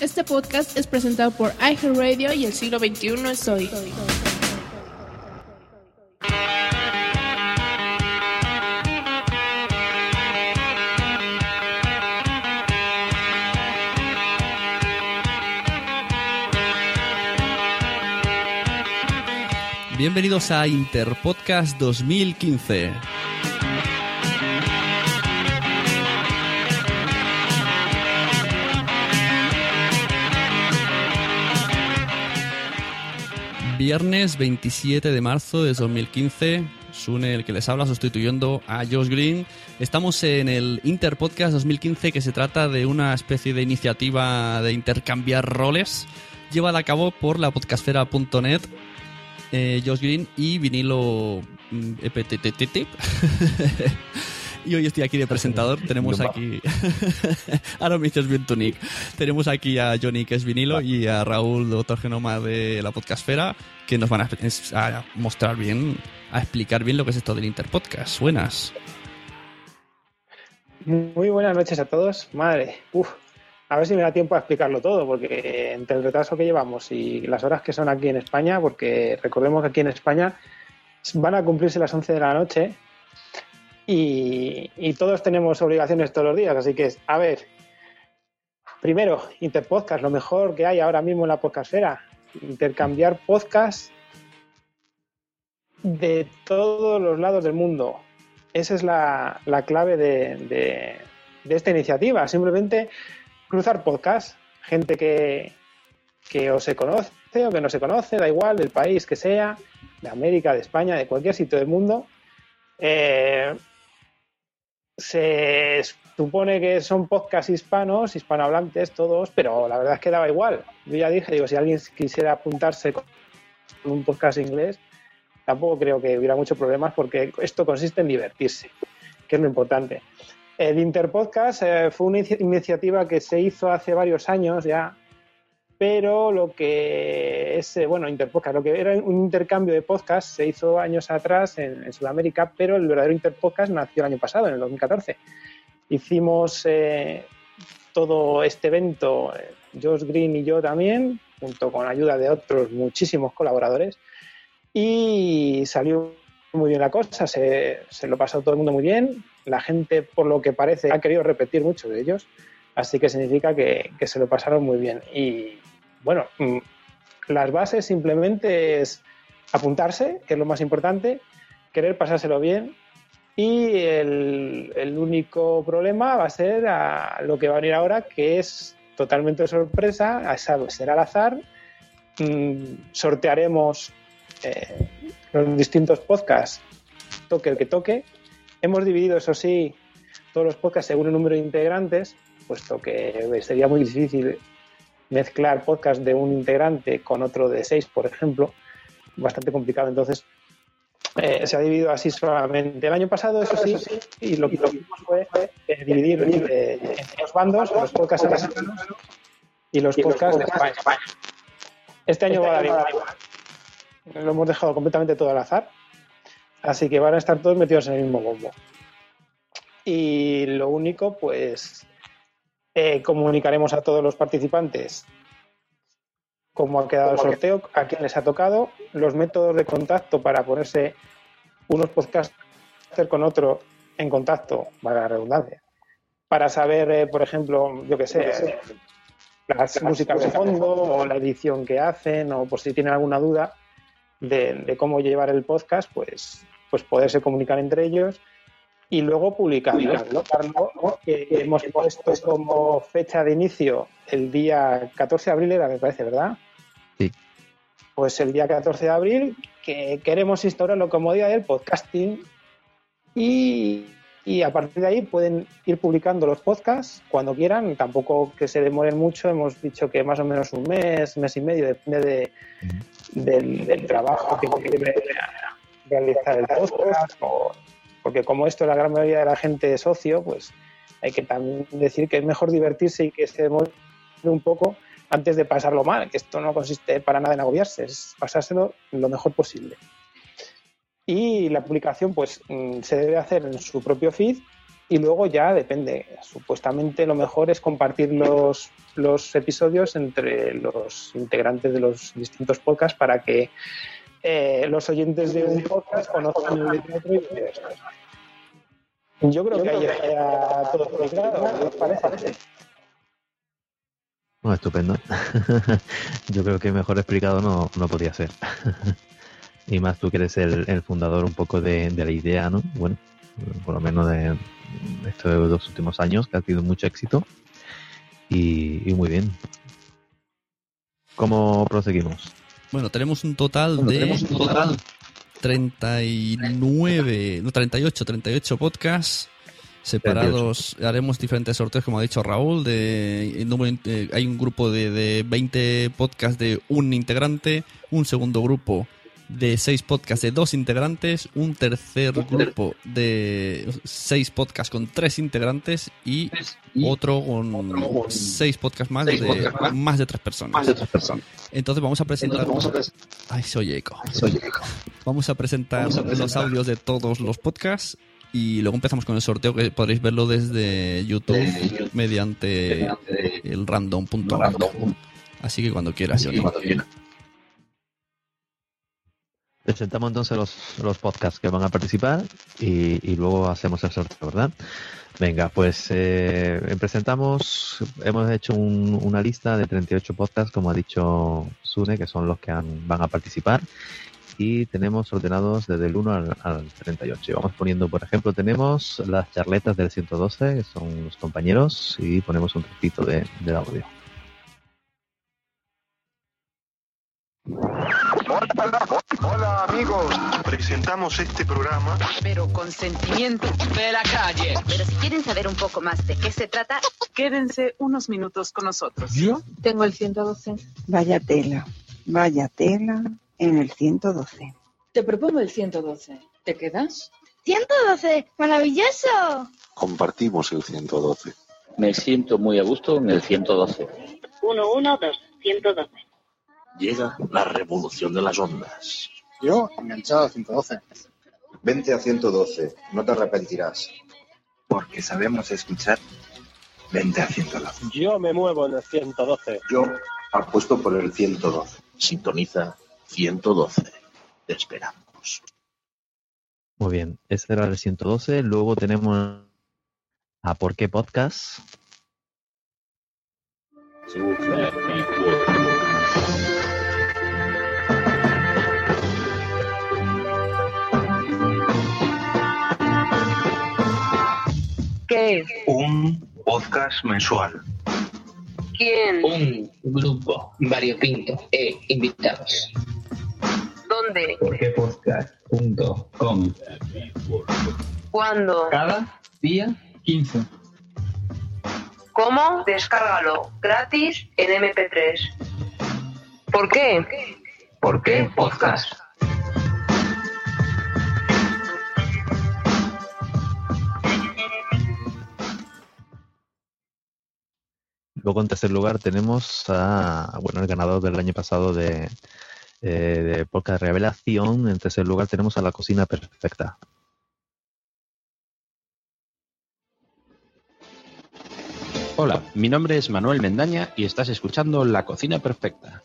este podcast es presentado por iHeartRadio y el siglo XXI es hoy. Bienvenidos a Interpodcast 2015. Viernes 27 de marzo de 2015. Sune, el que les habla, sustituyendo a Josh Green. Estamos en el Interpodcast 2015, que se trata de una especie de iniciativa de intercambiar roles llevada a cabo por la podcastfera.net, eh, Josh Green y vinilo mm, EPTTT. Y hoy estoy aquí de presentador. Tenemos aquí. Ahora me dices bien tu nick. Tenemos aquí a Johnny, que es vinilo, y a Raúl, doctor Genoma de la Podcastfera, que nos van a, mostrar bien, a explicar bien lo que es esto del Interpodcast. Buenas. Muy buenas noches a todos. Madre, uf, a ver si me da tiempo a explicarlo todo, porque entre el retraso que llevamos y las horas que son aquí en España, porque recordemos que aquí en España van a cumplirse las 11 de la noche y, todos tenemos obligaciones todos los días, así que, a ver, primero, Interpodcast, lo mejor que hay ahora mismo en la podcastera, intercambiar podcasts de todos los lados del mundo. Esa es la, clave de, esta iniciativa, simplemente cruzar podcasts, gente que, que o se conoce o que no se conoce, da igual, del país que sea, de América, de España, de cualquier sitio del mundo. Eh, se supone que son podcasts hispanos, hispanohablantes todos, pero la verdad es que daba igual. Yo ya dije, digo, si alguien quisiera apuntarse con un podcast inglés, tampoco creo que hubiera muchos problemas porque esto consiste en divertirse, que es lo importante. El Interpodcast eh, fue una iniciativa que se hizo hace varios años ya, pero lo que es, eh, bueno, Interpodcast, lo que era un intercambio de podcast se hizo años atrás en, Sudamérica, pero el verdadero Interpodcast nació el año pasado, en el 2014. Hicimos eh, todo este evento, eh, Josh Green y yo también, junto con ayuda de otros muchísimos colaboradores, y salió muy bien la cosa, se, lo pasó todo el mundo muy bien, la gente, por lo que parece, ha querido repetir muchos de ellos, así que significa que, que se lo pasaron muy bien. Y, bueno, mm, las bases simplemente es apuntarse, que es lo más importante, querer pasárselo bien y el, único problema va a ser lo que va a venir ahora, que es totalmente sorpresa, será al azar. Mm, sortearemos eh, los distintos podcasts, toque el que toque. Hemos dividido, eso sí, todos los podcasts según el número de integrantes, puesto que sería muy difícil mezclar podcast de un integrante con otro de seis, por ejemplo, bastante complicado. Entonces, eh, se ha dividido así solamente. El año pasado, eso sí, y lo que hicimos fue eh, dividir eh, entre los bandos, los podcasts americanos y los podcasts de España. Este año va a dar igual. Lo hemos dejado completamente todo al azar. Así que van a estar todos metidos en el mismo bombo. Y lo único, pues, eh, comunicaremos a todos los participantes cómo ha quedado el sorteo, a quién les ha tocado, los métodos de contacto para ponerse unos podcasts con otro en contacto, para la redundancia, para saber, eh, por ejemplo, yo qué sé, las músicas de fondo. o la edición que hacen o por si tienen alguna duda de, de cómo llevar el podcast, pues, pues poderse comunicar entre ellos y luego publicarlo. Que hemos puesto como fecha de inicio el día 14 de abril, era, me parece, ¿verdad? Sí. Pues el día 14 de abril, que queremos instaurarlo como día del podcasting y, y a partir de ahí pueden ir publicando los podcasts cuando quieran, tampoco que se demoren mucho, hemos dicho que más o menos un mes, mes y medio, depende de, del, trabajo que quiere realizar el podcast, porque como esto la gran mayoría de la gente es socio, pues hay que también decir que es mejor divertirse y que se un poco antes de pasarlo mal, que esto no consiste para nada en agobiarse, es pasárselo lo mejor posible y la publicación pues mm, se debe hacer en su propio feed y luego ya depende. Supuestamente lo mejor es compartir los, los episodios entre los integrantes de los distintos podcasts para que eh, los oyentes de un podcast conozcan el de y Yo creo que ahí está todo ¿no parece? Bueno, estupendo. Yo creo que mejor explicado no, no podía ser. Y más tú que eres el, fundador un poco de, la idea, ¿no? Bueno, por lo menos de estos dos últimos años, que ha tenido mucho éxito. Y, muy bien. ¿Cómo proseguimos? Bueno, tenemos un total de... Tenemos un total 39, no, 38, 38 podcasts separados. Haremos diferentes sorteos, como ha dicho Raúl. De, eh, hay un grupo de, de 20 podcasts de un integrante, un segundo grupo de seis podcasts de dos integrantes, un tercer grupo de seis podcasts con tres integrantes y otro con seis podcasts más de más de tres personas. Entonces vamos a presentar. Ay, soy eco. Vamos a presentar los audios de todos los podcasts y luego empezamos con el sorteo que podréis verlo desde YouTube mediante el random.com. Así que cuando quieras, Presentamos entonces los, los podcasts que van a participar y, luego hacemos el sorteo, ¿verdad? Venga, pues eh, presentamos, hemos hecho una lista de 38 podcasts, como ha dicho Sune, que son los que van a participar y tenemos ordenados desde el 1 al, al, 38. Y vamos poniendo, por ejemplo, tenemos las charletas del 112, que son los compañeros, y ponemos un trocito de, de audio. Hola amigos, presentamos este programa. Pero con sentimiento de la calle. Pero si quieren saber un poco más de qué se trata, quédense unos minutos con nosotros. ¿Yo? Tengo el 112. Vaya tela, vaya tela en el 112. Te propongo el 112. ¿Te quedas? 112, maravilloso. Compartimos el 112. Me siento muy a gusto en el 112. 112, 112 llega la revolución de las ondas. Yo, enganchado a 112. Vente a 112, no te arrepentirás. Porque sabemos escuchar. Vente a 112. Yo me muevo en el 112. Yo apuesto por el 112. Sintoniza 112. Te esperamos. Muy bien, ese era el 112. Luego tenemos a Por qué Podcast. Un podcast mensual. ¿Quién? Un grupo variopinto e invitados. ¿Dónde? Porquepodcast.com ¿Cuándo? Cada día 15. ¿Cómo? Descárgalo gratis en MP3. ¿Por qué? ¿Por qué podcast? Luego en tercer lugar tenemos a, bueno, el ganador del año pasado de, eh, de Podcast Revelación. En tercer lugar tenemos a La Cocina Perfecta. Hola, mi nombre es Manuel Mendaña y estás escuchando La Cocina Perfecta.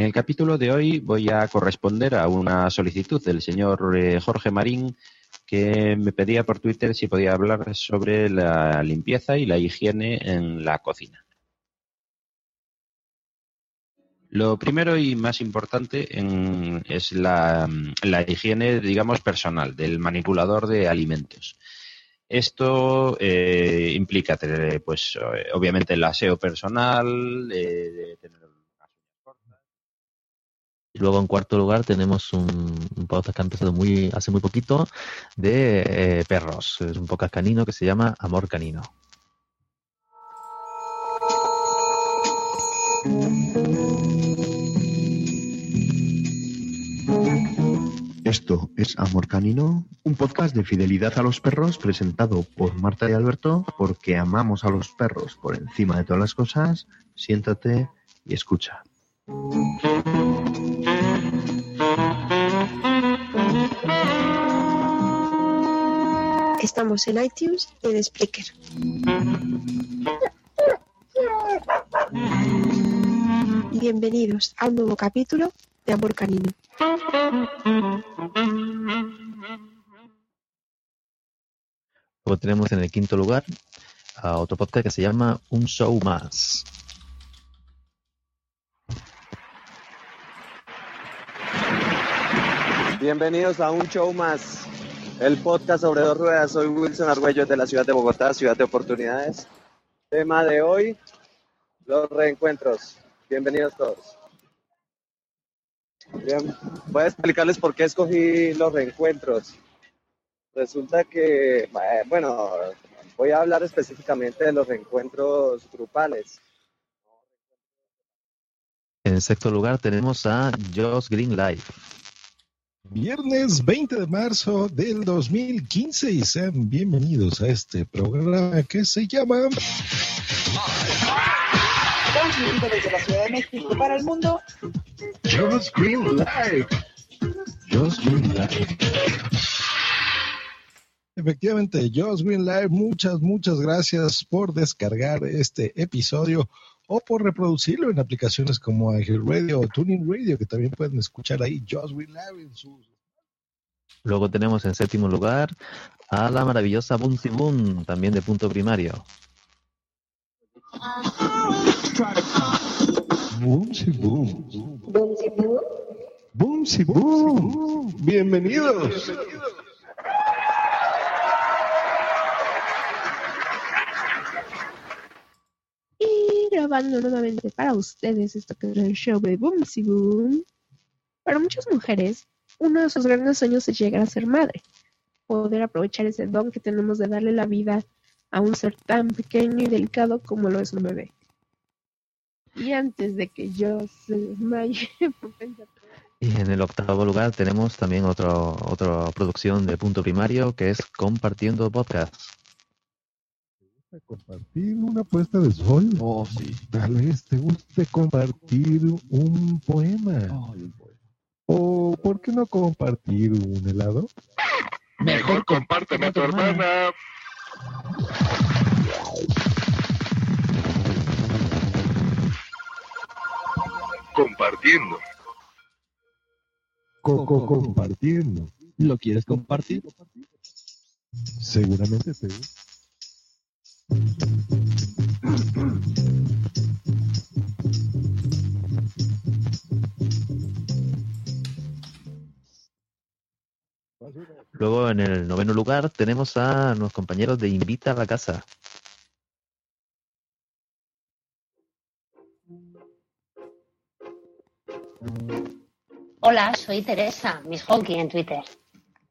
En el capítulo de hoy voy a corresponder a una solicitud del señor eh, Jorge Marín que me pedía por Twitter si podía hablar sobre la limpieza y la higiene en la cocina. Lo primero y más importante es la, higiene, digamos, personal del manipulador de alimentos. Esto eh, implica tener, pues, eh, obviamente el aseo personal, eh, tener luego en cuarto lugar tenemos un, podcast que ha empezado muy, hace muy poquito de eh, perros. Es un podcast canino que se llama Amor Canino. Esto es Amor Canino, un podcast de fidelidad a los perros presentado por Marta y Alberto porque amamos a los perros por encima de todas las cosas. Siéntate y escucha. Estamos en iTunes y en Spreaker. Bienvenidos a un nuevo capítulo de Amor Canino. Luego tenemos en el quinto lugar a otro podcast que se llama Un Show Más. Bienvenidos a un show más, el podcast sobre dos ruedas. Soy Wilson Argüello de la ciudad de Bogotá, ciudad de oportunidades. Tema de hoy, los reencuentros. Bienvenidos todos. Bien, voy a explicarles por qué escogí los reencuentros. Resulta que, eh, bueno, voy a hablar específicamente de los reencuentros grupales. En sexto lugar tenemos a Josh Green Live. Viernes 20 de marzo del 2015 y sean bienvenidos a este programa que se llama Transmitido desde la Ciudad de México para el mundo. Just Green Live. Just Green Live. Efectivamente, Just Green Live, muchas, muchas gracias por descargar este episodio o por reproducirlo en aplicaciones como Angel Radio o Tuning Radio, que también pueden escuchar ahí Just Green Live en sus Luego tenemos en séptimo lugar a la maravillosa Boomsy Boom, también de punto primario. Boomsy Boom. Boomsy Boom. Bienvenidos. Y grabando nuevamente para ustedes esto que es el show de Boom Si Boom. Para muchas mujeres, uno de sus grandes sueños es llegar a ser madre. Poder aprovechar ese don que tenemos de darle la vida a un ser tan pequeño y delicado como lo es un bebé. Y antes de que yo se desmaye pensar Y en el octavo lugar tenemos también otro, otra producción de punto primario que es Compartiendo Podcast. Compartir una puesta de sol. Oh, sí. Tal vez te guste compartir un poema. O, ¿por qué no compartir un helado? Mejor compárteme a tu hermana. Compartiendo. Coco compartiendo. ¿Lo quieres compartir? Seguramente te Luego en el noveno lugar tenemos a los compañeros de Invita a la Casa. Hola, soy Teresa, Miss Honky en Twitter.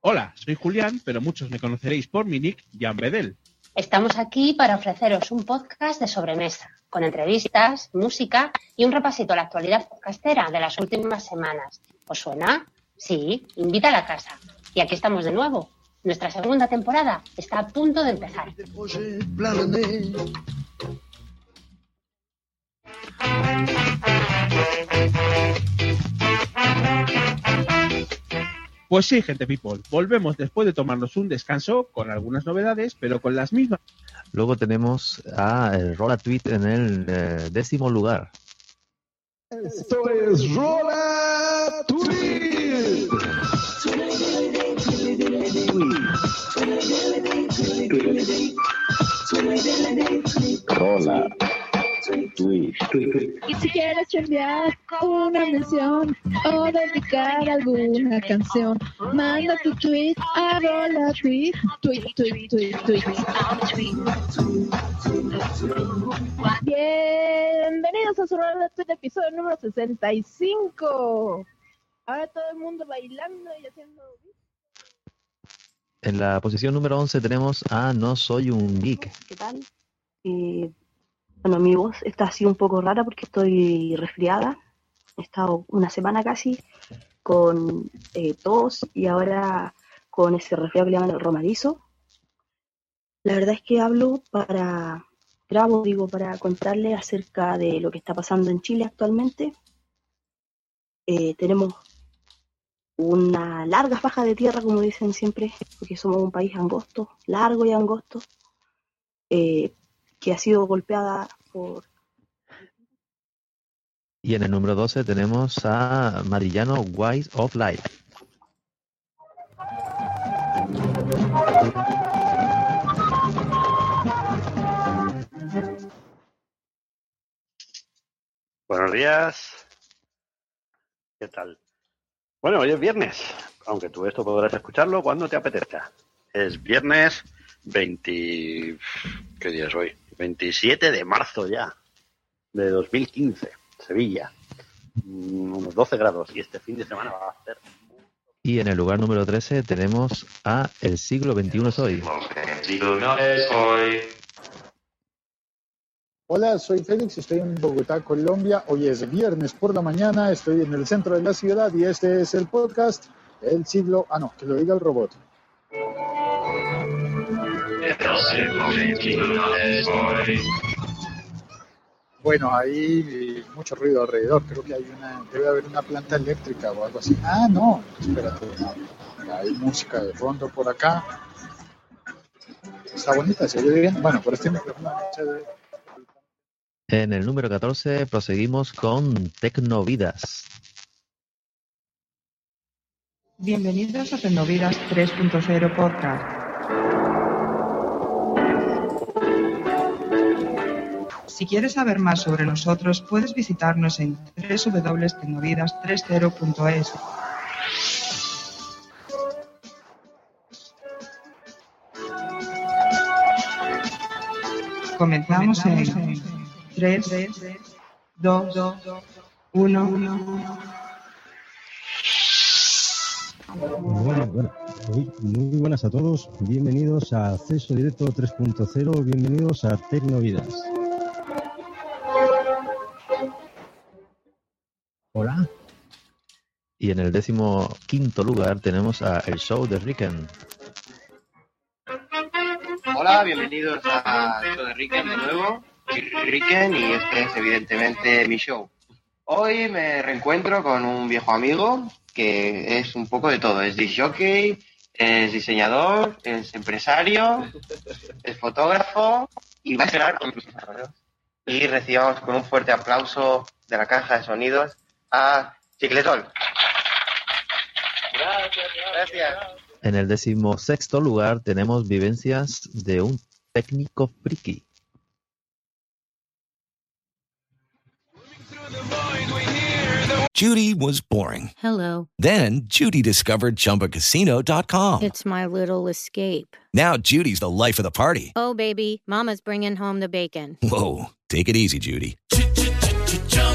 Hola, soy Julián, pero muchos me conoceréis por mi nick, Jan Bedel. Estamos aquí para ofreceros un podcast de sobremesa, con entrevistas, música y un repasito a la actualidad podcastera de las últimas semanas. ¿Os suena? Sí, invita a la casa. Y aquí estamos de nuevo. Nuestra segunda temporada está a punto de empezar. Pues sí, gente people, volvemos después de tomarnos un descanso con algunas novedades, pero con las mismas. Luego tenemos a el Rola Tweet en el eh, décimo lugar. Esto es Rola Tweet. Rola Tweet, tweet, tweet. Y si quieres enviar una mención o dedicar alguna canción, manda tu tweet a rola tweet, tweet, tweet, tweet, tweet. Bienvenidos a su rola tweet episodio número 65. Ahora todo el mundo bailando y haciendo... En la posición número 11 tenemos a No Soy un Geek. ¿Qué tal? Eh, bueno, mi voz está así un poco rara porque estoy resfriada. He estado una semana casi con eh, tos y ahora con ese resfriado que llaman el romadizo. La verdad es que hablo para, grabo, digo, para contarles acerca de lo que está pasando en Chile actualmente. Eh, tenemos una larga faja de tierra, como dicen siempre, porque somos un país angosto, largo y angosto, eh, que ha sido golpeada por... Y en el número 12 tenemos a Marillano Wise of Life. Buenos días. ¿Qué tal? Bueno, hoy es viernes, aunque tú esto podrás escucharlo cuando te apetezca. Es viernes 20... ¿Qué día es hoy? 27 de marzo ya, de 2015, Sevilla. Mm, Unos 12 grados y este fin de semana va a hacer... Y en el lugar número 13 tenemos a El siglo XXI es hoy. Hola, soy Félix, estoy en Bogotá, Colombia. Hoy es viernes por la mañana, estoy en el centro de la ciudad y este es el podcast El siglo... Ah, no, que lo diga el robot. Bueno, hay mucho ruido alrededor. Creo que hay una, debe haber una planta eléctrica o algo así. Ah, no, espérate. Hay música de fondo por acá. Está bonita, se oye bien. Bueno, por este micrófono. En el número 14 proseguimos con Tecnovidas. Bienvenidos a Tecnovidas 3.0 Podcast. Si quieres saber más sobre nosotros, puedes visitarnos en www.tecnovidas30.es. Comenzamos en 3, 2, 1. Bueno, muy buenas a todos, bienvenidos a Acceso Directo 3.0, bienvenidos a Tecnovidas. Hola. Y en el décimo quinto lugar tenemos a El Show de Ricken. Hola, bienvenidos a show de Ricken de nuevo. Soy Ricken y este es evidentemente mi show. Hoy me reencuentro con un viejo amigo que es un poco de todo. Es disjockey, es diseñador, es empresario, es fotógrafo y va a esperar con sus desarrollos. Y recibamos con un fuerte aplauso de la caja de sonidos Ah, a Chicletol. Gracias, gracias. En el décimo sexto lugar tenemos Vivencias de un técnico friki. Judy was boring. Hello. Then Judy discovered ChumbaCasino.com. It's my little escape. Now Judy's the life of the party. Oh, baby, Mama's bringing home the bacon. Whoa, take it easy, Judy.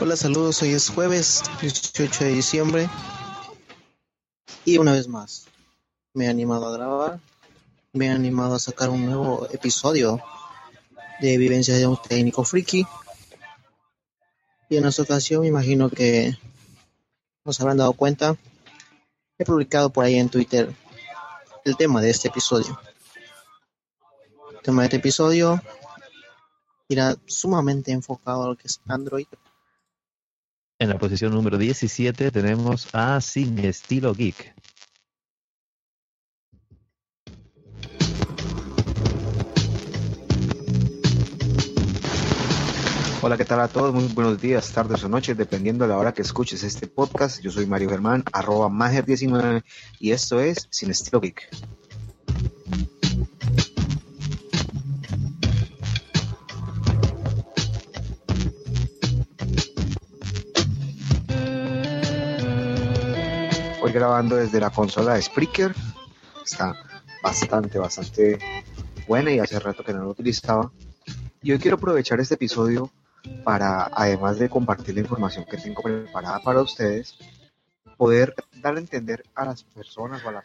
Hola, saludos. Hoy es jueves 18 de diciembre. Y una vez más, me he animado a grabar me han animado a sacar un nuevo episodio de Vivencias de un técnico friki. Y en esta ocasión me imagino que nos habrán dado cuenta, he publicado por ahí en Twitter el tema de este episodio. El tema de este episodio irá sumamente enfocado a lo que es Android. En la posición número 17 tenemos a Sin Estilo Geek. Hola, ¿qué tal a todos? Muy buenos días, tardes o noches, dependiendo de la hora que escuches este podcast. Yo soy Mario Germán, arroba Mager19, y esto es Sin Estilo Geek. Hoy grabando desde la consola de Spreaker. Está bastante, bastante buena y hace rato que no lo utilizaba. Y hoy quiero aprovechar este episodio para, además de compartir la información que tengo preparada para ustedes, poder dar a entender a las personas o a las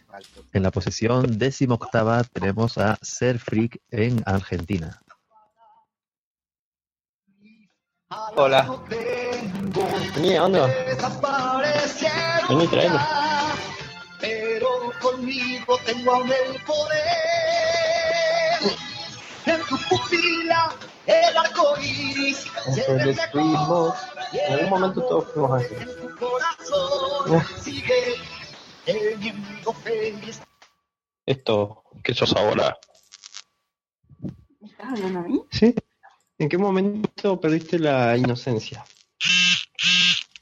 En la posición décimo octava tenemos a Ser Freak en Argentina. Hola. Vení, onda. Vení, traelo. Conmigo tengo aún el poder. En tu pupila el arco iris. Entonces fuimos. En algún momento todos fuimos así. Corazón sigue teniendo feliz. Esto, ¿qué sos ahora? ¿Estás hablando a mí? ¿Sí? ¿En qué momento perdiste la inocencia?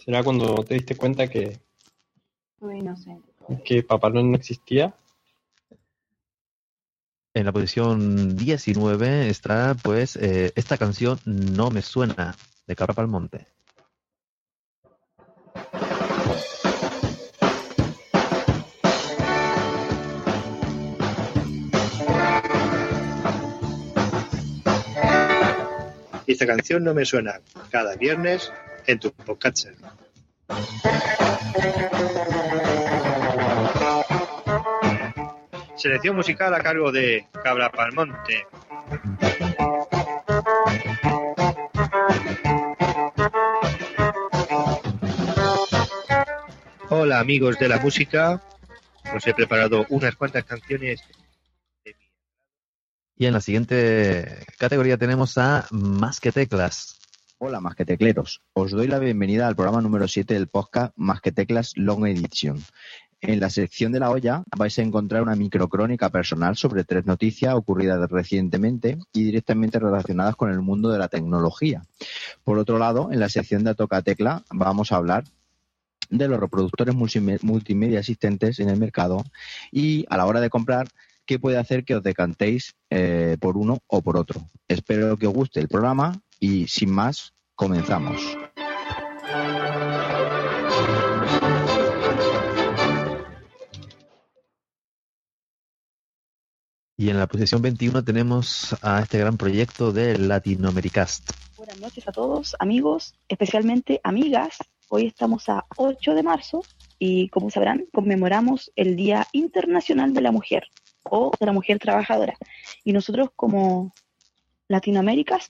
¿Será cuando te diste cuenta que, Soy inocente. Que Papá Noel no existía? En la posición 19 está, pues, eh, esta canción No me suena, de Cabra Palmonte. Y esta canción no me suena cada viernes en tu podcast. Selección musical a cargo de Cabra Palmonte. Hola amigos de la música, os he preparado unas cuantas canciones Y en la siguiente categoría tenemos a Más que Teclas. Hola, más que tecleros. Os doy la bienvenida al programa número 7 del podcast Más que Teclas Long Edition. En la sección de la olla vais a encontrar una microcrónica personal sobre tres noticias ocurridas recientemente y directamente relacionadas con el mundo de la tecnología. Por otro lado, en la sección de Toca Tecla vamos a hablar de los reproductores multime- multimedia existentes en el mercado y a la hora de comprar qué puede hacer que os decantéis eh, por uno o por otro. Espero que os guste el programa y sin más, comenzamos. Y en la posición 21 tenemos a este gran proyecto de Latinoamericast. Buenas noches a todos, amigos, especialmente amigas. Hoy estamos a 8 de marzo y, como sabrán, conmemoramos el Día Internacional de la Mujer o de la Mujer Trabajadora. Y nosotros, como Latinoaméricas,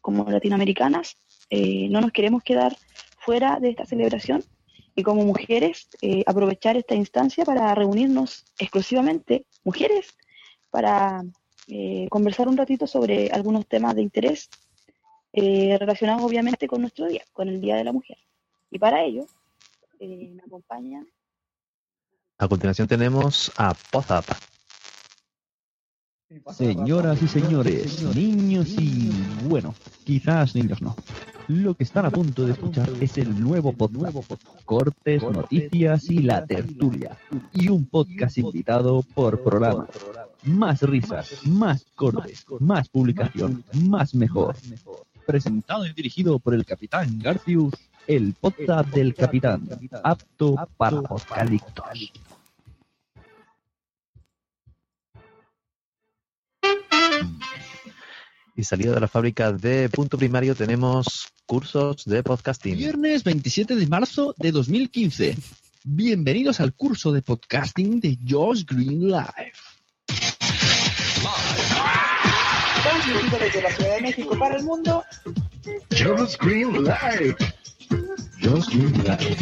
como latinoamericanas, eh, no nos queremos quedar fuera de esta celebración y como mujeres eh, aprovechar esta instancia para reunirnos exclusivamente mujeres para eh, conversar un ratito sobre algunos temas de interés eh, relacionados obviamente con nuestro día, con el Día de la Mujer. Y para ello eh, me acompaña A continuación tenemos a Pozap. Señoras y señores, niños y bueno, quizás niños no. Lo que están a punto de escuchar es el nuevo podcast, cortes, noticias y la tertulia. Y un podcast invitado por programa. Más risas, más cortes, más publicación, más mejor. Presentado y dirigido por el Capitán Garcius, el podcast del Capitán, apto para apocaliptos. Y salido de la fábrica de punto primario tenemos cursos de podcasting. Viernes 27 de marzo de 2015. Bienvenidos al curso de podcasting de Josh Green Live. Transmitido desde la Ciudad de México para el mundo. Just Green Live. Just Green Live.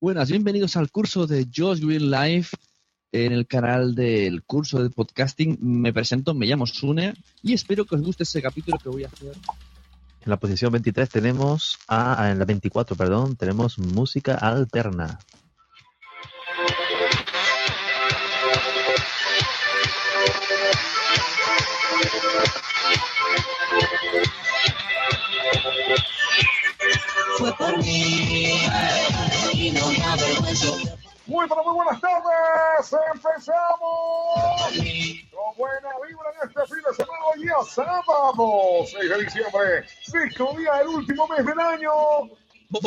Buenas, bienvenidos al curso de Josh Green Life en el canal del curso de podcasting. Me presento, me llamo Sune y espero que os guste ese capítulo que voy a hacer. En la posición 23 tenemos a, en la 24, perdón, tenemos música alterna. Fue por mí y no me avergüenzo. Muy, pero muy buenas tardes. Empezamos con buena vibra en este fin de semana. Hoy día sábado, 6 de diciembre. Sexto día del último mes del año. Bum,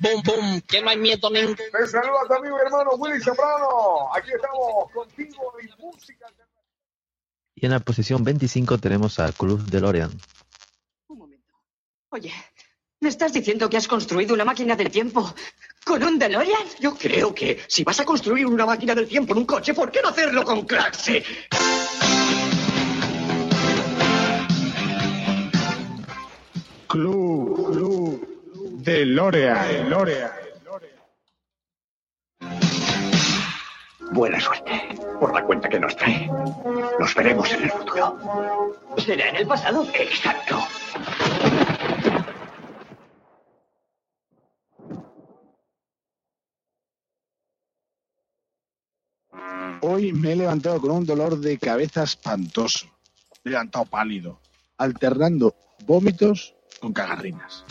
bum, bum, que no hay miedo ningún. Te saluda amigo y hermano Willy Soprano. Aquí estamos contigo y música. Y en la posición 25 tenemos a Cruz DeLorean. Oye, ¿me estás diciendo que has construido una máquina del tiempo con un DeLorean? Yo creo que si vas a construir una máquina del tiempo en un coche, ¿por qué no hacerlo con clase? Club, Club de Lorea, Lorea. Buena suerte, por la cuenta que nos trae. Nos veremos en el futuro. ¿Será en el pasado? Exacto. Hoy me he levantado con un dolor de cabeza espantoso. Me he levantado pálido, alternando vómitos con cagarrinas.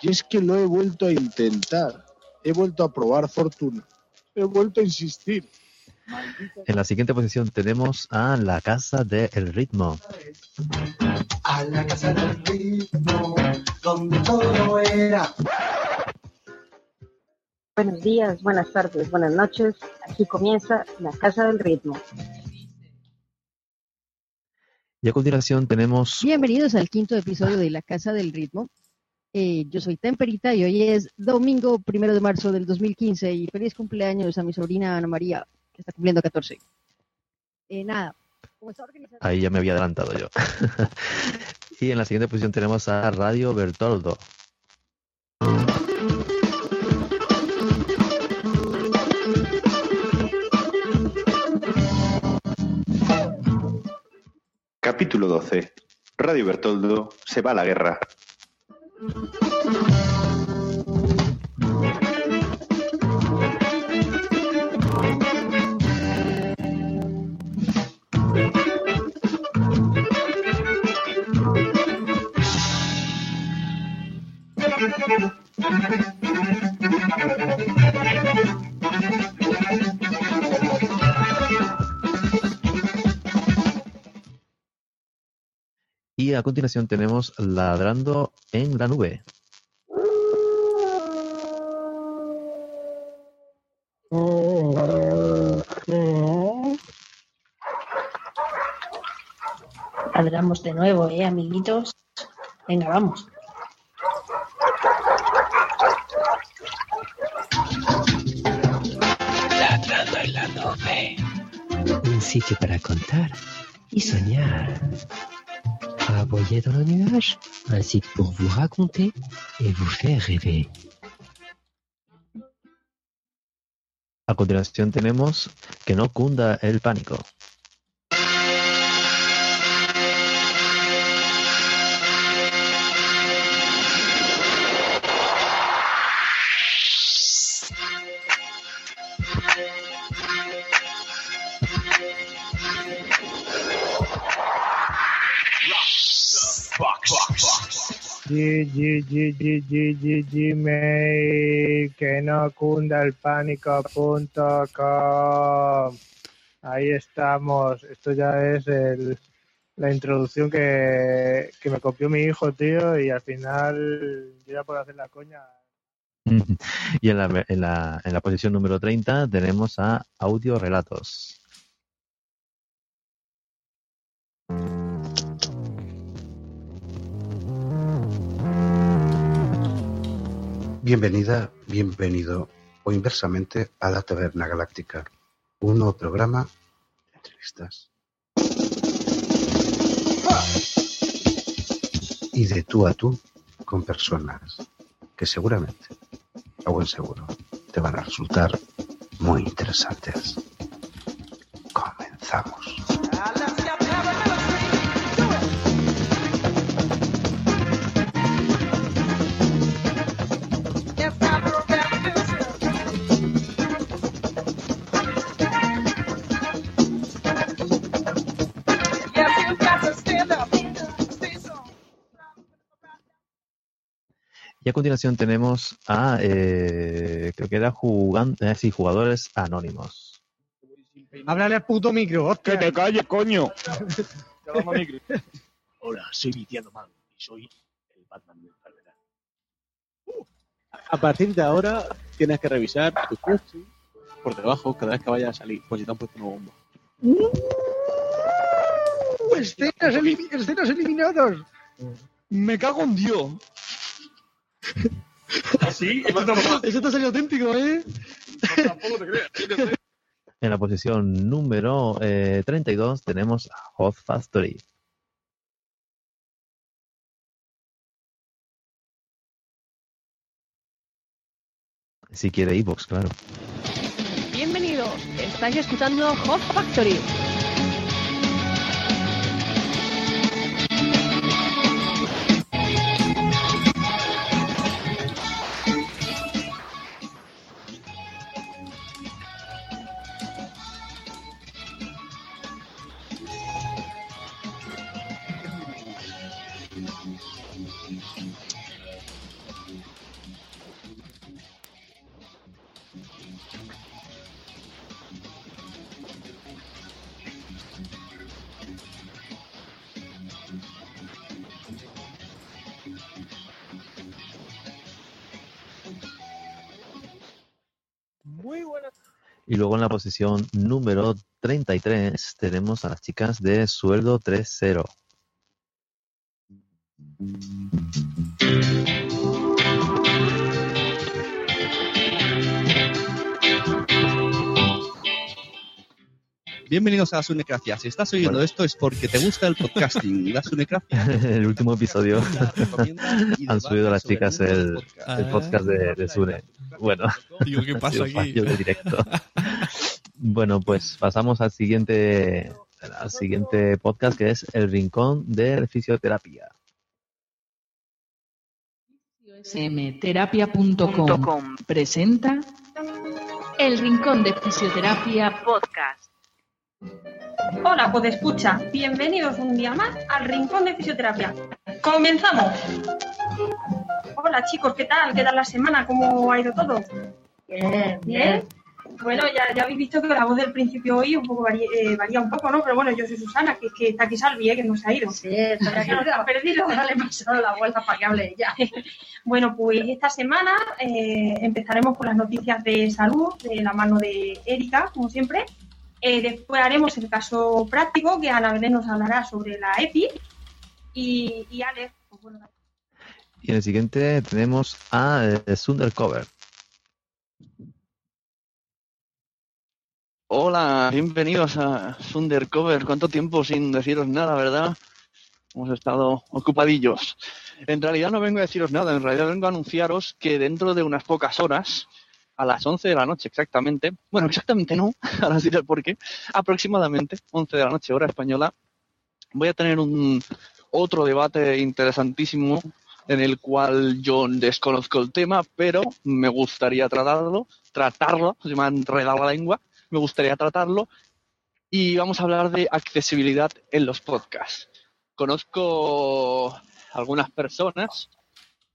Y es que lo he vuelto a intentar. He vuelto a probar fortuna. He vuelto a insistir. En la siguiente posición tenemos a La Casa del Ritmo. A la casa del ritmo, donde todo era. Buenos días, buenas tardes, buenas noches. Aquí comienza la Casa del Ritmo. Y a continuación tenemos Bienvenidos al quinto episodio de La Casa del Ritmo. Eh, yo soy Temperita y hoy es domingo primero de marzo del 2015 y feliz cumpleaños a mi sobrina Ana María, que está cumpliendo 14. Eh, nada, como está organizado... Ahí ya me había adelantado yo. y en la siguiente posición tenemos a Radio Bertoldo. Capítulo 12. Radio Bertoldo se va a la guerra. Y a continuación tenemos Ladrando en la Nube. Ladramos de nuevo, ¿eh, amiguitos? Venga, vamos. Ladrando en la nube. Un sitio para contar y soñar. Aboyer dans le nuage, un site pour vous raconter et vous faire rêver. A continuación tenemos Que no cunda el pánico. G, Gmail, que no cunda el pánico.com. Ahí estamos. Esto ya es el, la introducción que, que me copió mi hijo, tío, y al final yo ya puedo hacer la coña. Y en la, en la, en la posición número 30 tenemos a Audio Relatos. Bienvenida, bienvenido o inversamente a la Taberna Galáctica, un nuevo programa entrevistas. Y de tú a tú con personas que seguramente, a buen seguro, te van a resultar muy interesantes. Comenzamos. A continuación tenemos a, eh, creo que era jugando, eh, sí, jugadores anónimos. Háblale al puto micro, hostia. Que te calles, coño. Hola, soy Viciano Man y soy el Batman de enfermedad. A partir de ahora tienes que revisar tu coche por debajo cada vez que vaya a salir, por si te han puesto una bomba. escenas, elimi- escenas eliminadas. Me cago en Dios. ¿Sí? Eso te ha salido auténtico, ¿eh? Tampoco te creas. En la posición número eh, 32 tenemos a Hot Factory. Si quiere Evox, claro. Bienvenidos, estáis escuchando Hot Factory. Luego en la posición número 33 tenemos a las chicas de sueldo 3-0. Bienvenidos a la Sunecracia. Si estás oyendo esto es porque te gusta el podcasting. La Sunecracia. el último episodio han subido las chicas el, el podcast de, de Sune. Bueno, Digo, ¿qué pasa aquí? directo. Bueno, pues pasamos al siguiente, al siguiente podcast que es El Rincón de Fisioterapia. smterapia.com presenta El Rincón de Fisioterapia Podcast. Hola, pues escucha, bienvenidos un día más al Rincón de Fisioterapia. ¡Comenzamos! Hola chicos, ¿qué tal? ¿Qué tal la semana? ¿Cómo ha ido todo? Bien, bien. Bueno, ya, ya habéis visto que la voz del principio hoy un poco varía, eh, varía un poco, ¿no? Pero bueno, yo soy Susana, que, que está aquí Salvi, ¿eh? que no se ha ido. Sí, estoy aquí. no se ha perdido. Ahora le he pasado la vuelta para que hable ella. Bueno, pues esta semana eh, empezaremos con las noticias de salud de la mano de Erika, como siempre. Eh, después haremos el caso práctico, que Ana Belén nos hablará sobre la EPI. Y, y Alex, pues bueno, Y en el siguiente tenemos a eh, Sundercover. Hola, bienvenidos a Sundercover. ¿Cuánto tiempo sin deciros nada, verdad? Hemos estado ocupadillos. En realidad no vengo a deciros nada, en realidad vengo a anunciaros que dentro de unas pocas horas, a las 11 de la noche exactamente, bueno, exactamente no, ahora os diré por qué, aproximadamente 11 de la noche hora española, voy a tener un otro debate interesantísimo en el cual yo desconozco el tema, pero me gustaría tratarlo, tratarlo, se me ha enredado la lengua, me gustaría tratarlo y vamos a hablar de accesibilidad en los podcasts. Conozco algunas personas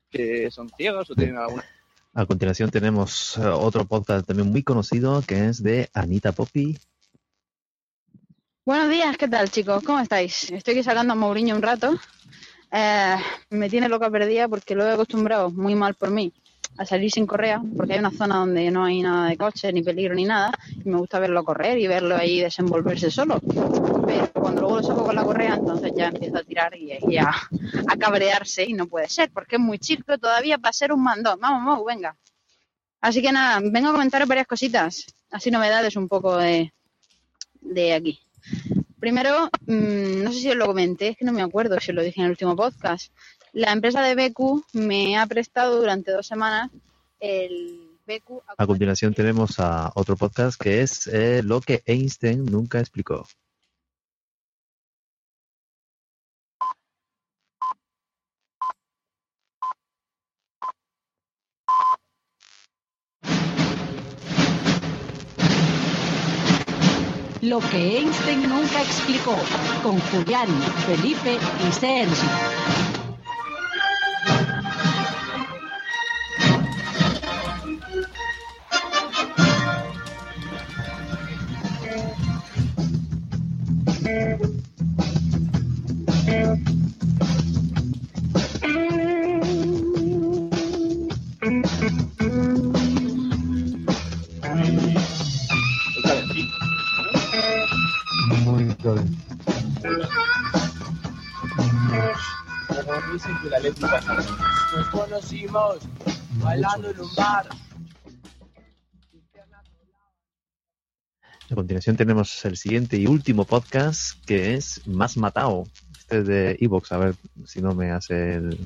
que son ciegas o tienen alguna A continuación tenemos eh, otro podcast también muy conocido que es de Anita Poppy. Buenos días, ¿qué tal chicos? ¿Cómo estáis? Estoy aquí sacando a Mourinho un rato. Eh, me tiene loca perdida porque lo he acostumbrado, muy mal por mí, a salir sin correa, porque hay una zona donde no hay nada de coche, ni peligro, ni nada, y me gusta verlo correr y verlo ahí desenvolverse solo. Pero cuando luego lo saco con la correa, entonces ya empieza a tirar y, a, a cabrearse y no puede ser, porque es muy chico todavía para ser un mandón. Vamos, Mau, venga. Así que nada, vengo a comentaros varias cositas, así novedades un poco de, de aquí. Primero, mm, no sé si os lo comenté, es que no me acuerdo si lo dije en el último podcast. La empresa de BQ me ha prestado durante dos semanas el BQ A continuación tenemos a otro podcast que es eh, lo que Einstein nunca explicó. Lo que Einstein nunca explicó, con Julián, Felipe y Sergio. A continuación tenemos el siguiente y último podcast que es Más Matado. Este es de Evox, a ver si no me hace el...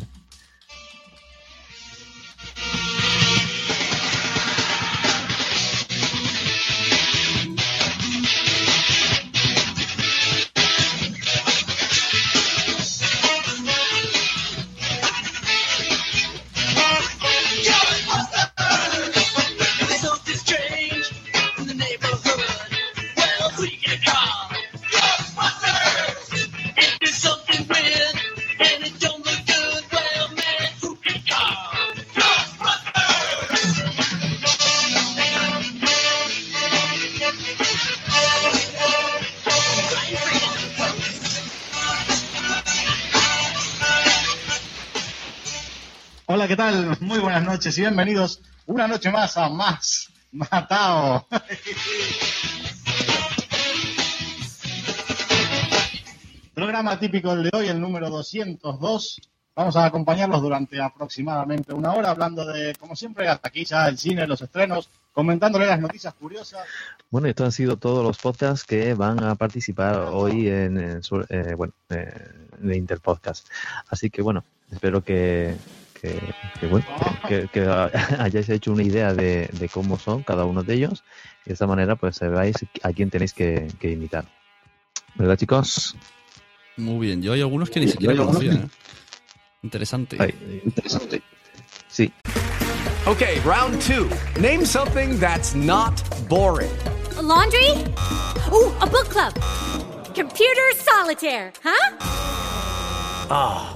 noches y bienvenidos una noche más a Más Matao. Programa típico de hoy, el número 202. Vamos a acompañarlos durante aproximadamente una hora hablando de, como siempre, hasta aquí ya el cine, los estrenos, comentándole las noticias curiosas. Bueno, estos han sido todos los podcasts que van a participar hoy en, en eh, bueno, eh, en Interpodcast. Así que bueno, espero que, que, que, bueno, que, que- hayáis hecho una idea de, de cómo son cada uno de ellos y de esta manera pues sepáis a quién tenéis que, que imitar. ¿Verdad, chicos? Muy bien, yo hay algunos que ni siquiera conocía. ¿eh? Interesante. interesante. Sí. Okay, round two. Name something that's not boring. A laundry? Ooh, a book club. Computer solitaire, huh? Ah,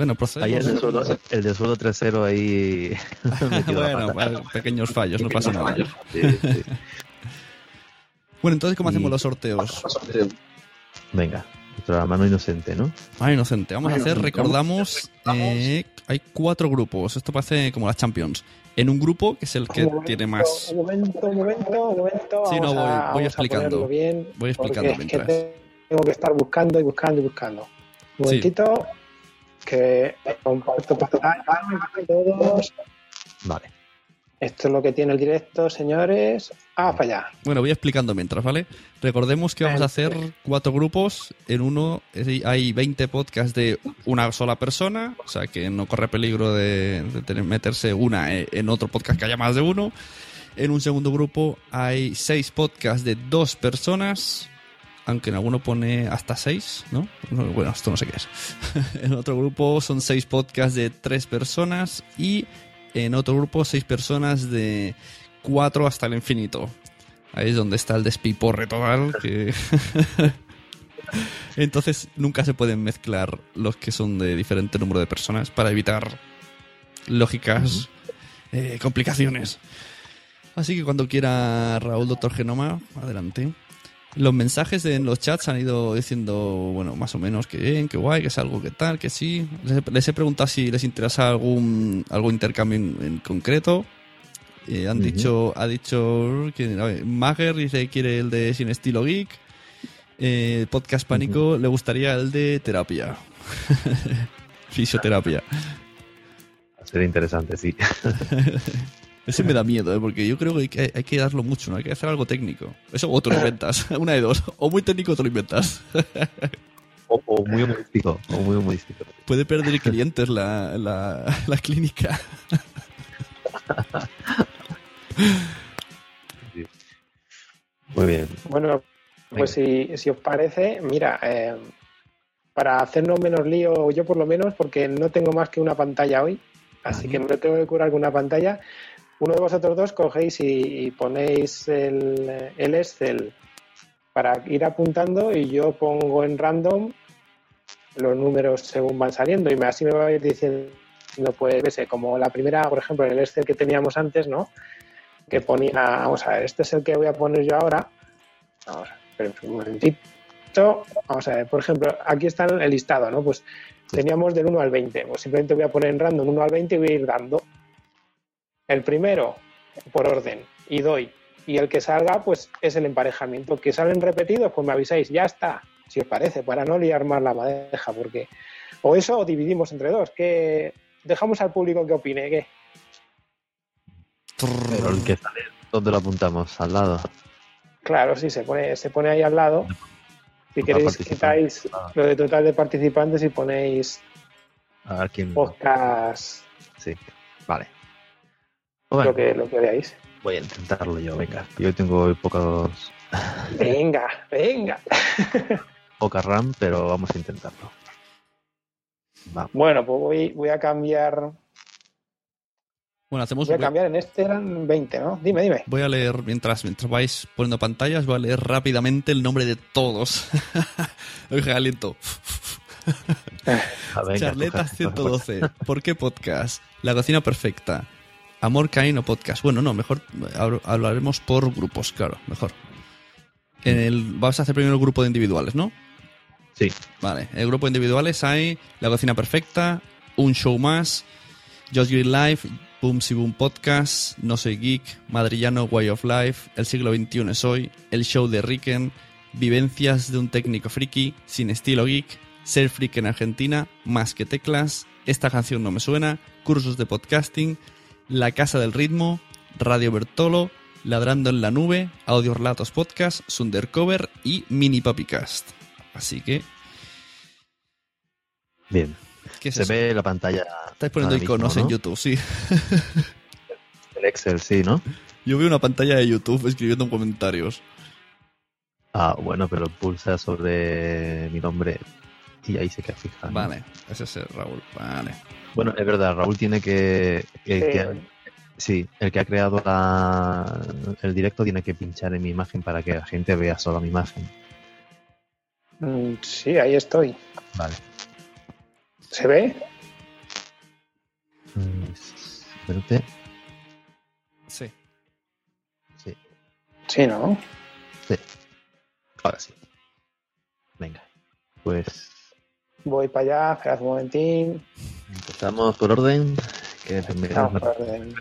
Bueno, Ahí el de procedemos. sueldo, el de sueldo 3-0 ahí. bueno, pequeños fallos, no pasa nada. Sí, sí. Bueno, entonces, ¿cómo hacemos los sorteos? Venga, nuestra mano inocente, ¿no? Ah, inocente. Vamos a hacer, recordamos, eh, hay cuatro grupos. Esto parece como las Champions. En un grupo, que es el que Un momento, tiene más... Un momento, un momento, un momento. Sí, no, voy- a- voy explicando. Bien, Voy explicando porque es que mientras. tengo que estar buscando y buscando y buscando. Un Sí. Que comparto pantalla todos. Vale. Esto es lo que tiene el directo, señores. Ah, para allá. Bueno, voy explicando mientras, ¿vale? Recordemos que vamos a hacer cuatro grupos. En uno hay 20 podcasts de una sola persona, o sea que no corre peligro de, de tener- meterse una eh, en otro podcast que haya más de uno. En un segundo grupo hay seis podcasts de dos personas, aunque en alguno pone hasta seis, ¿no? No, Bueno, esto no sé qué es. en otro grupo son seis podcasts de tres personas y en otro grupo seis personas de 4 hasta el infinito. Ahí es donde está el despiporre total. Que... Entonces nunca se pueden mezclar los que son de diferente número de personas para evitar lógicas eh, complicaciones. Así que cuando quiera Raúl Doctor Genoma, adelante. Los mensajes en los chats han ido diciendo, bueno, más o menos que bien, que guay, que es algo que tal, que sí. Les, he- les he preguntado si les interesa algún, algún intercambio en, en concreto. Eh, han dicho, ha dicho que a ver, Mager dice que quiere el de Sin Estilo Geek. Eh, Podcast Pánico le gustaría el de terapia. Fisioterapia. Va a ser interesante, sí. Ese me da miedo, ¿eh? porque yo creo que hay, que hay que darlo mucho, ¿no? Hay que hacer algo técnico. Eso o te lo inventas. Una de dos. O muy técnico o te lo inventas. O, o muy humorístico, o muy humorístico. Puede perder clientes la, la, la clínica. Muy bien. Bueno, pues si, si os parece, mira, eh, para hacernos menos lío, yo por lo menos, porque no tengo más que una pantalla hoy, así que me tengo que curar con una pantalla. Uno de vosotros dos cogéis y, y ponéis el, el Excel para ir apuntando y yo pongo en random los números según van saliendo y así me va a ir diciendo, pues, ese, como la primera, por ejemplo, en el Excel que teníamos antes, ¿no? Que ponía, vamos a ver, este es el que voy a poner yo ahora. Vamos a ver, un momentito. Vamos a ver, por ejemplo, aquí está el listado, ¿no? Pues teníamos del 1 al 20. Pues simplemente voy a poner en random 1 al 20 y voy a ir dando. El primero, por orden, y doy. Y el que salga, pues es el emparejamiento. Que salen repetidos, pues me avisáis, ya está, si os parece, para no liar más la madeja, porque o eso o dividimos entre dos. Que dejamos al público que opine, ¿qué? Pero el que sale, ¿dónde lo apuntamos? Al lado. Claro, sí, se pone, se pone ahí al lado. Si Total queréis, quitáis lo de total de participantes y ponéis A ver quién. podcast, Sí, vale. Lo, que, lo que veáis. Voy a intentarlo yo, venga. Yo tengo pocos, Venga, venga. poca RAM, pero vamos a intentarlo. Va. Bueno, pues voy, voy a cambiar. Bueno, hacemos Voy a voy- cambiar en este eran 20, ¿no? Dime, dime. Voy a leer, mientras, mientras vais poniendo pantallas, voy a leer rápidamente el nombre de todos. Oiga, aliento. Coja- 112. ¿Por qué podcast? La cocina perfecta. Amor Caíno Podcast. Bueno, no, mejor hab- hablaremos por grupos, claro, mejor. En el, vas a hacer primero el grupo de individuales, ¿no? Sí. Vale, en el grupo de individuales hay La cocina perfecta, Un show más, Just Green Life, Boom Si Boom Podcast, No Soy Geek, Madrillano Way of Life, El siglo XXI es hoy, El show de Ricken, Vivencias de un técnico friki, Sin estilo geek, Ser freak en Argentina, Más que teclas, Esta canción no me suena, Cursos de podcasting, La casa del ritmo, Radio Bertolo, Ladrando en la nube, Audio Relatos Podcast, Sundercover y Mini Papicast. Así que Bien. ¿Qué es Se eso? ve la pantalla. Estáis poniendo mismo, iconos ¿no? en YouTube, sí. El Excel, sí, ¿no? Yo veo una pantalla de YouTube escribiendo en comentarios. Ah, bueno, pero pulsa sobre mi nombre y ahí se queda fija. ¿no? Vale, ese es el Raúl. Vale. Bueno, es verdad, Raúl tiene que. El Sí. que sí, el que ha creado la, el directo tiene que pinchar en mi imagen para que la gente vea solo mi imagen. Mm, Sí, ahí estoy. Vale. ¿Se ve? Mm, Espérate. Sí. Sí, Sí, ¿no? sí. Ahora sí. Venga. Pues Voy para allá, esperad un momentín. Empezamos por orden. Que por orden.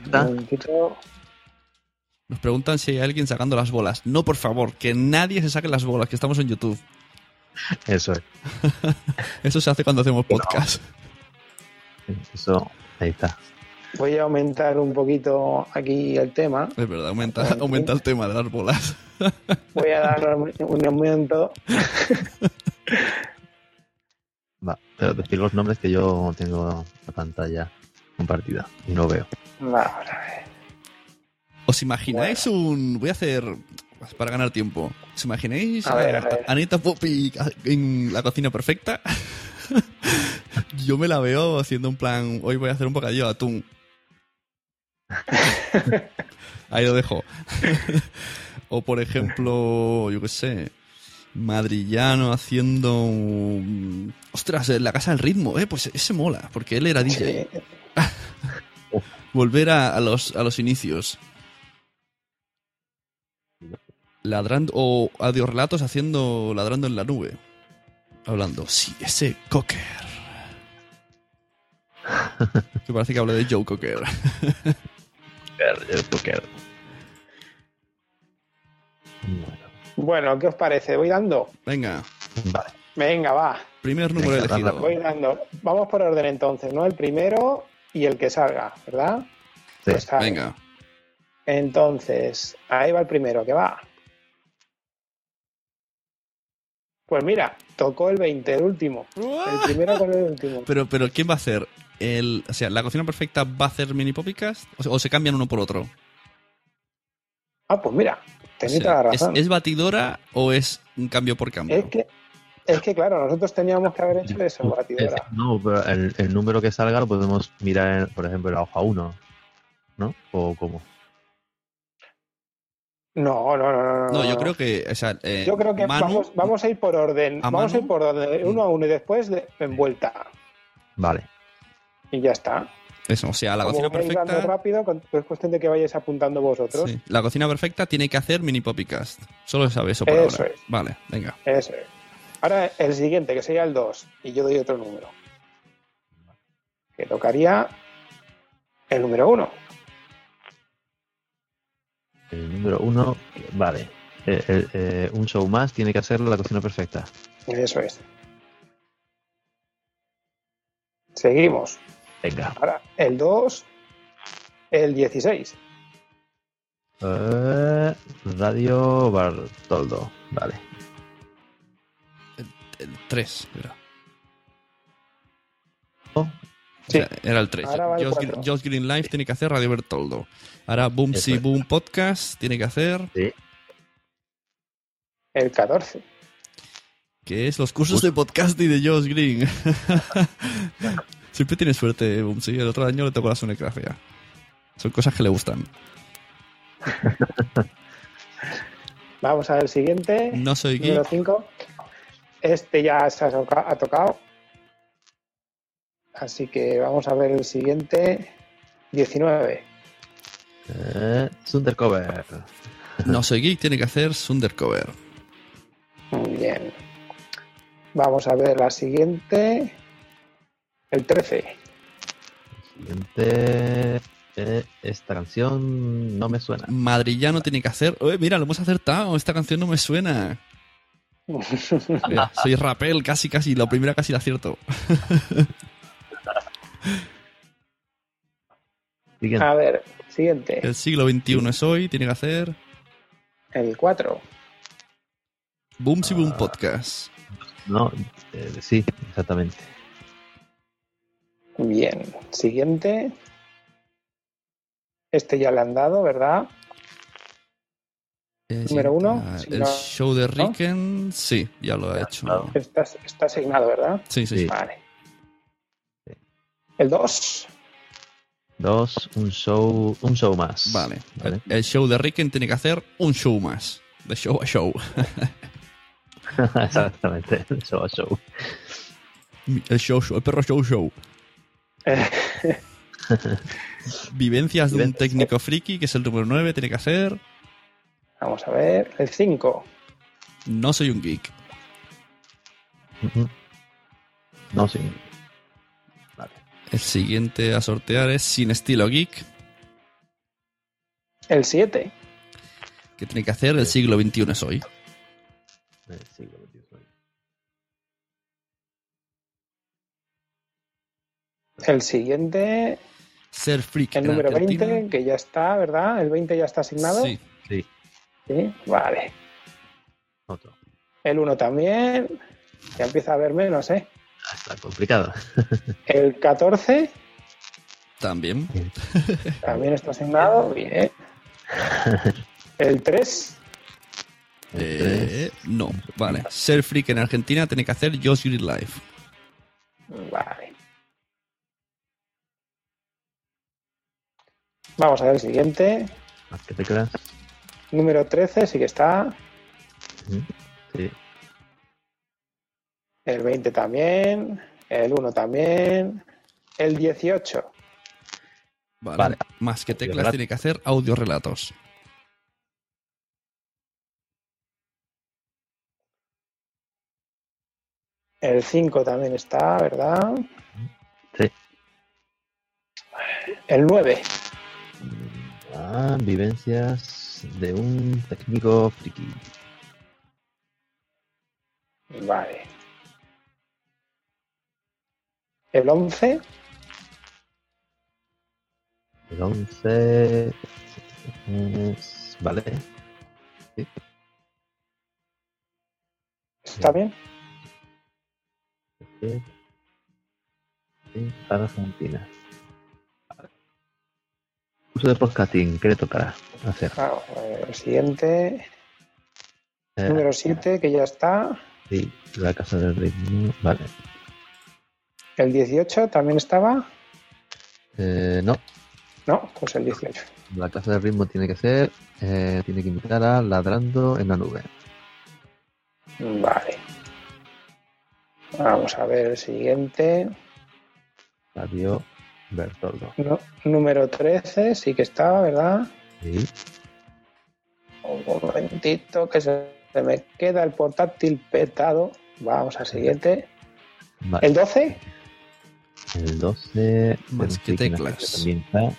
Nos preguntan si hay alguien sacando las bolas. No, por favor, que nadie se saque las bolas, que estamos en YouTube. Eso es. Eso se hace cuando hacemos podcast. Eso, ahí está. Voy a aumentar un poquito aquí el tema. Es verdad, aumenta, aumenta el tema de las bolas. Voy a dar un aumento. Pero decir los nombres que yo tengo la pantalla compartida y no veo. Vamos a ver. ¿Os imagináis un... Voy a hacer... Para ganar tiempo. ¿Os imagináis A ver, a ver. Anita Poppy en la cocina perfecta? Yo me la veo haciendo un plan... Hoy voy a hacer un bocadillo de atún. Ahí lo dejo. o por ejemplo, yo qué sé, Madrillano haciendo... mm, Ostras, en la casa del ritmo, eh, pues ese mola, porque él era DJ. Volver a, a los, a los inicios. Ladrando, o audiorelatos haciendo ladrando en la nube. Hablando, sí, ese Cocker. que parece que habla de Joe Cocker. Cocker. Bueno, ¿qué os parece? ¿Voy dando? Venga, Vale. Venga, va. primer número Venga, elegido. Voy dando. Vamos por orden entonces, ¿no? El primero y el que salga, ¿verdad? Sí. Pues sale. Venga. Entonces, ahí va el primero, que va. Pues mira, tocó el 20, el último. El primero con el último. Pero, pero ¿quién va a hacer? El, o sea, ¿la cocina perfecta va a hacer mini popicast? ¿O, se- o se cambian uno por otro? Ah, pues mira, tenéis O sea, toda la ¿es, razón. ¿Es batidora o es un cambio por cambio? Es que, es que, claro, nosotros teníamos que haber hecho eso, Es- batidora. no, pero el, el número que salga lo podemos mirar, en, por ejemplo, en la hoja 1, ¿no? O cómo. No, no, no, no. No, yo creo que. O sea, eh, Yo creo que Manu- vamos, vamos a ir por orden. ¿A Vamos a ir por orden, uno a uno y después de, en vuelta. Vale. Y ya está. Eso, o sea, la Como cocina perfecta. rápido, es cuestión de que vayáis apuntando vosotros. sí, la cocina perfecta tiene que hacer mini popicast. Solo sabe eso por Eso ahora. es. Vale, venga. Eso es. Ahora el siguiente, que sería el 2, y yo doy otro número. Que tocaría el número 1. El número 1, vale. Eh, eh, eh, un show más tiene que hacer la cocina perfecta. Eso es. Seguimos. Venga. Ahora el 2, el 16. Eh, Radio Bartoldo. Vale. El 3, era. Oh. O sea, era el 3. Ahora va el Josh, Green Life tiene que hacer Radio Bertoldo. Ahora Boom Si. Boom Podcast tiene que hacer. Sí. El 14. Que es los cursos de podcast y de Josh Green. Siempre tiene suerte, Boom. El otro año le tocó la sonografía. Son cosas que le gustan. Vamos a ver el siguiente. No soy Número geek. 5. Este ya se ha tocado. Así que vamos a ver el siguiente. 19. Eh, Sundercover. No soy geek, tiene que hacer Sundercover. Muy bien. Vamos a ver la siguiente. El 13. Siguiente. eh, esta canción no me suena. Madrillano tiene que hacer. Oye, mira, lo hemos acertado. Esta canción no me suena. Mira, soy Rapel, casi, casi. La primera casi la acierto. Siguiente. A ver, siguiente. El siglo XXI es hoy, tiene que hacer. El 4. Boom Si Boom Podcast. No, eh, sí, exactamente. Bien. Siguiente. Este ya le han dado, ¿verdad? Eh, Número uno, ah, El no. show de Ricken, sí, ya lo ha hecho. Está, está asignado, ¿verdad? Sí, sí, sí. Vale. El 2. Dos, un show, un show más. Vale. El, el show de Ricken tiene que hacer un show más. De show a show. Exactamente, show a show. El show, show, el perro show show. Vivencias de un técnico friki, que es el número 9, tiene que hacer. Vamos a ver. El 5. No soy un geek. No, sí. El siguiente a sortear es Sin Estilo Geek, El 7. que tiene que hacer el siglo XXI es hoy. El siglo El siguiente. Ser freak. El número Argentina. 20, que ya está, ¿verdad? El 20 ya está asignado. Sí. Sí. Sí, Vale. Otro. El 1 también. Ya empieza a haber menos, ¿eh? Está complicado. El 14 También. también está asignado. Bien. El 3. Eh, no, vale. Ser freak en Argentina tiene que hacer Just Green Life. Vale. Vamos a ver el siguiente. Más que teclas. Número 13 sí que está. Sí. El 20 también. El 1 también. El 18. Vale. Vale. Más que teclas tiene que hacer audiorelatos. El 5 también está, ¿verdad? Sí. El 9. Ah, vivencias de un técnico friki. Vale. El 11. El 11 es... Vale. Sí. ¿Está bien? Sí. Sí, para Argentina. Uso de podcasting, ¿qué le tocará hacer? Vamos a ver, el siguiente. Eh, Número 7, que ya está. Sí, la casa del ritmo. Vale. El 18 también estaba. Eh, no, No, pues el 18. la casa del ritmo tiene que ser. eh, tiene que invitar a Ladrando en la nube. Vale. Vamos a ver el siguiente. Radio Bertoldo. No, número 13, sí que estaba, ¿verdad? Sí. Un momentito, que se, se me queda el portátil petado. Vamos al siguiente. Vale. ¿El 12? El 12. Más que teclas. también está.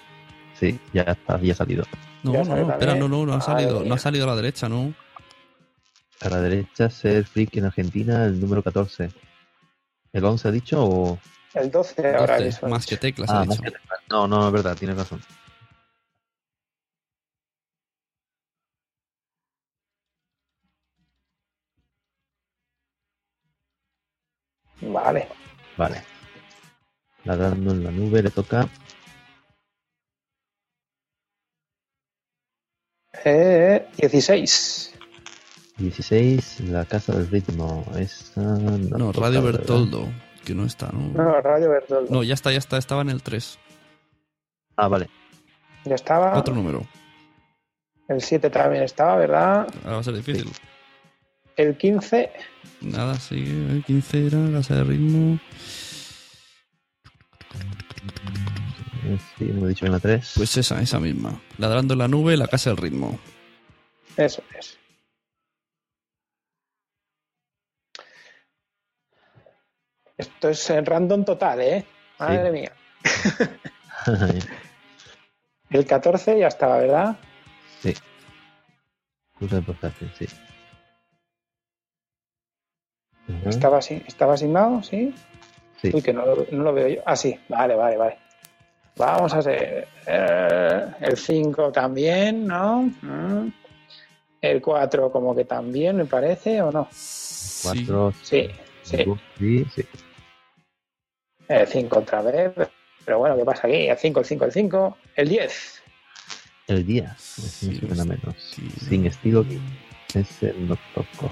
Sí, ya está, ya ha salido. No, Ya no, no, espera, no, no, no ha salido, no ha salido a la derecha, ¿no? A la derecha, ser friki en Argentina, el número 14. ¿El 11 ha dicho o.? El 12 ahora 12, mismo. más que teclas, ha Ah, más dicho. que teclas. No, no, es verdad, tiene razón. Vale. Vale. Ladrando en la nube le toca. Eh, 16. 16, la casa del ritmo. Esa no, No, toca, Radio ¿verdad? Que no está, ¿no? No, Radio Bertoldo. No, ya está, ya está, estaba en el 3. Ah, vale. Ya estaba. Otro número. El 7 también estaba, ¿verdad? Ahora va a ser difícil. El 15. Nada, sigue. El 15 era casa de ritmo. Sí, hemos dicho en la 3. Pues esa, esa misma. Ladrando en la nube, la casa del ritmo. Eso es. Esto es en random total, ¿eh? Madre mía. El 14 ya estaba, ¿verdad? sí. Usa de podcasting, sí. Estaba, así, estaba asignado, ¿sí? Sí. Uy, que no, lo- no lo veo yo. Ah, sí. Vale, vale, vale. Vamos a hacer eh, el 5 también, ¿no? Mm. El 4 como que también, me parece, ¿o no? 4, Sí, sí. sí, sí. El 5 otra vez. Pero bueno, ¿qué pasa aquí? El 5, el 5, el 5. El 10. El día, ese me suena menos. Sin estilo, ese no tocó.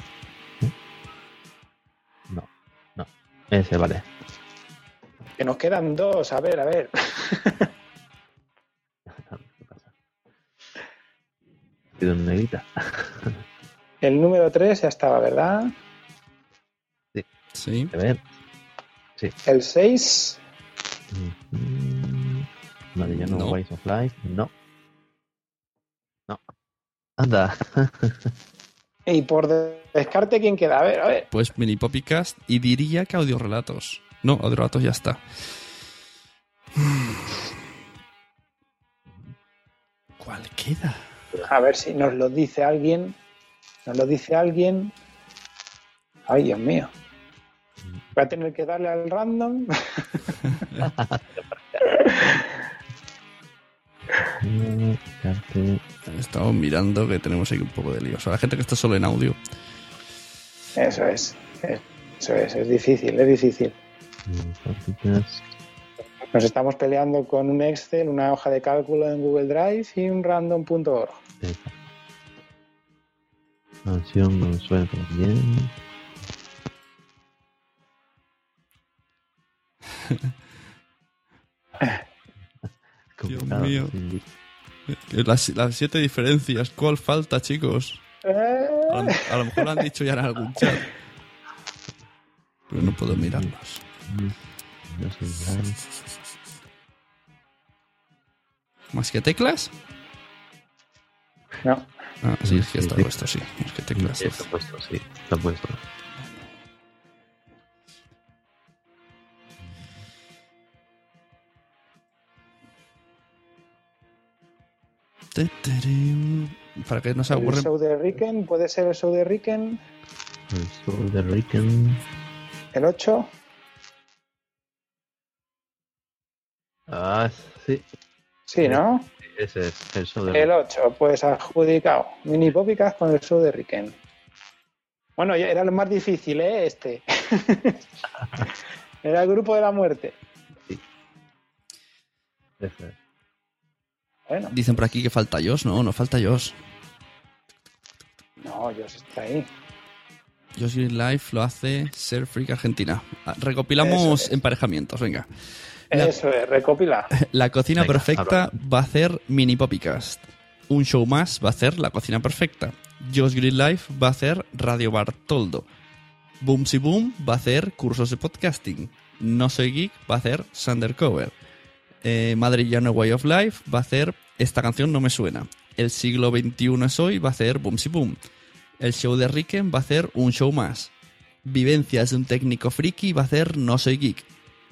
¿Eh? No, no. Ese vale. Que nos quedan dos. A ver, a ver. Pido una negrita. El número 3 ya estaba, ¿verdad? Sí. Sí. A ver. Sí. El 6. Mm, Vale, ya no, No. Ways of Life. No. No. Anda. Y por de- descarte, ¿quién queda? A ver, a ver. Pues mini popicast y diría que audiorelatos. No, audiorelatos ya está. ¿Cuál queda? A ver si nos lo dice alguien. Nos lo dice alguien. Ay, Dios mío. Voy a tener que darle al random. Estamos mirando que tenemos ahí un poco de lío. O sea, la gente que está solo en audio. Eso es. Eso es. Es difícil, es difícil. Nos estamos peleando con un Excel, una hoja de cálculo en Google Drive y un random.org. Canción no suena también. Dios mío. sí. Las, las siete diferencias. ¿Cuál falta, chicos? Eh, A lo, a lo mejor lo han dicho ya en algún chat. Pero no puedo nada. ¿Más que teclas? No. Ah, sí, es que está puesto, sí. Más que teclas. Sí, está puesto, sí. Está puesto. Para que no se El aburren. show de Ricken, ¿puede ser el show de Ricken? El show de Ricken. ¿El 8? Ah, sí. Sí, ¿no? Ese es el show de El 8, pues adjudicado. Mini Popicas con el show de Ricken. Bueno, ya era lo más difícil, ¿eh? Este. era el grupo de la muerte. Ese es. Bueno, Dicen por aquí que falta Josh. No, no falta Josh. no, yo está ahí. Josh Green Life lo hace Ser Freak Argentina. Ah, Recopilamos es. emparejamientos, venga. La- Eso es, recopila. La cocina Venga, perfecta va a hacer Mini Poppycast. Un show más va a hacer La cocina perfecta. Josh Green Life va a hacer Radio Bartoldo. Boomsy Boom va a hacer cursos de podcasting. No Soy Geek va a hacer Sundercover. Eh, Madrillano Way of Life va a hacer Esta canción no me suena. El siglo XXI es hoy va a hacer Boomsy Boom. El show de Ricken va a hacer un show más. Vivencias de un técnico friki va a hacer No Soy Geek.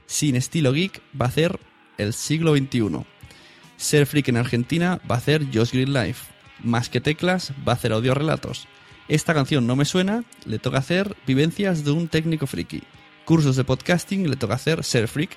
Sin estilo geek va a hacer El siglo XXI. Ser freak en Argentina va a hacer Josh Green Life. Más que teclas va a hacer audio relatos. Esta canción no me suena, le toca hacer Vivencias de un técnico friki. Cursos de podcasting le toca hacer Ser freak.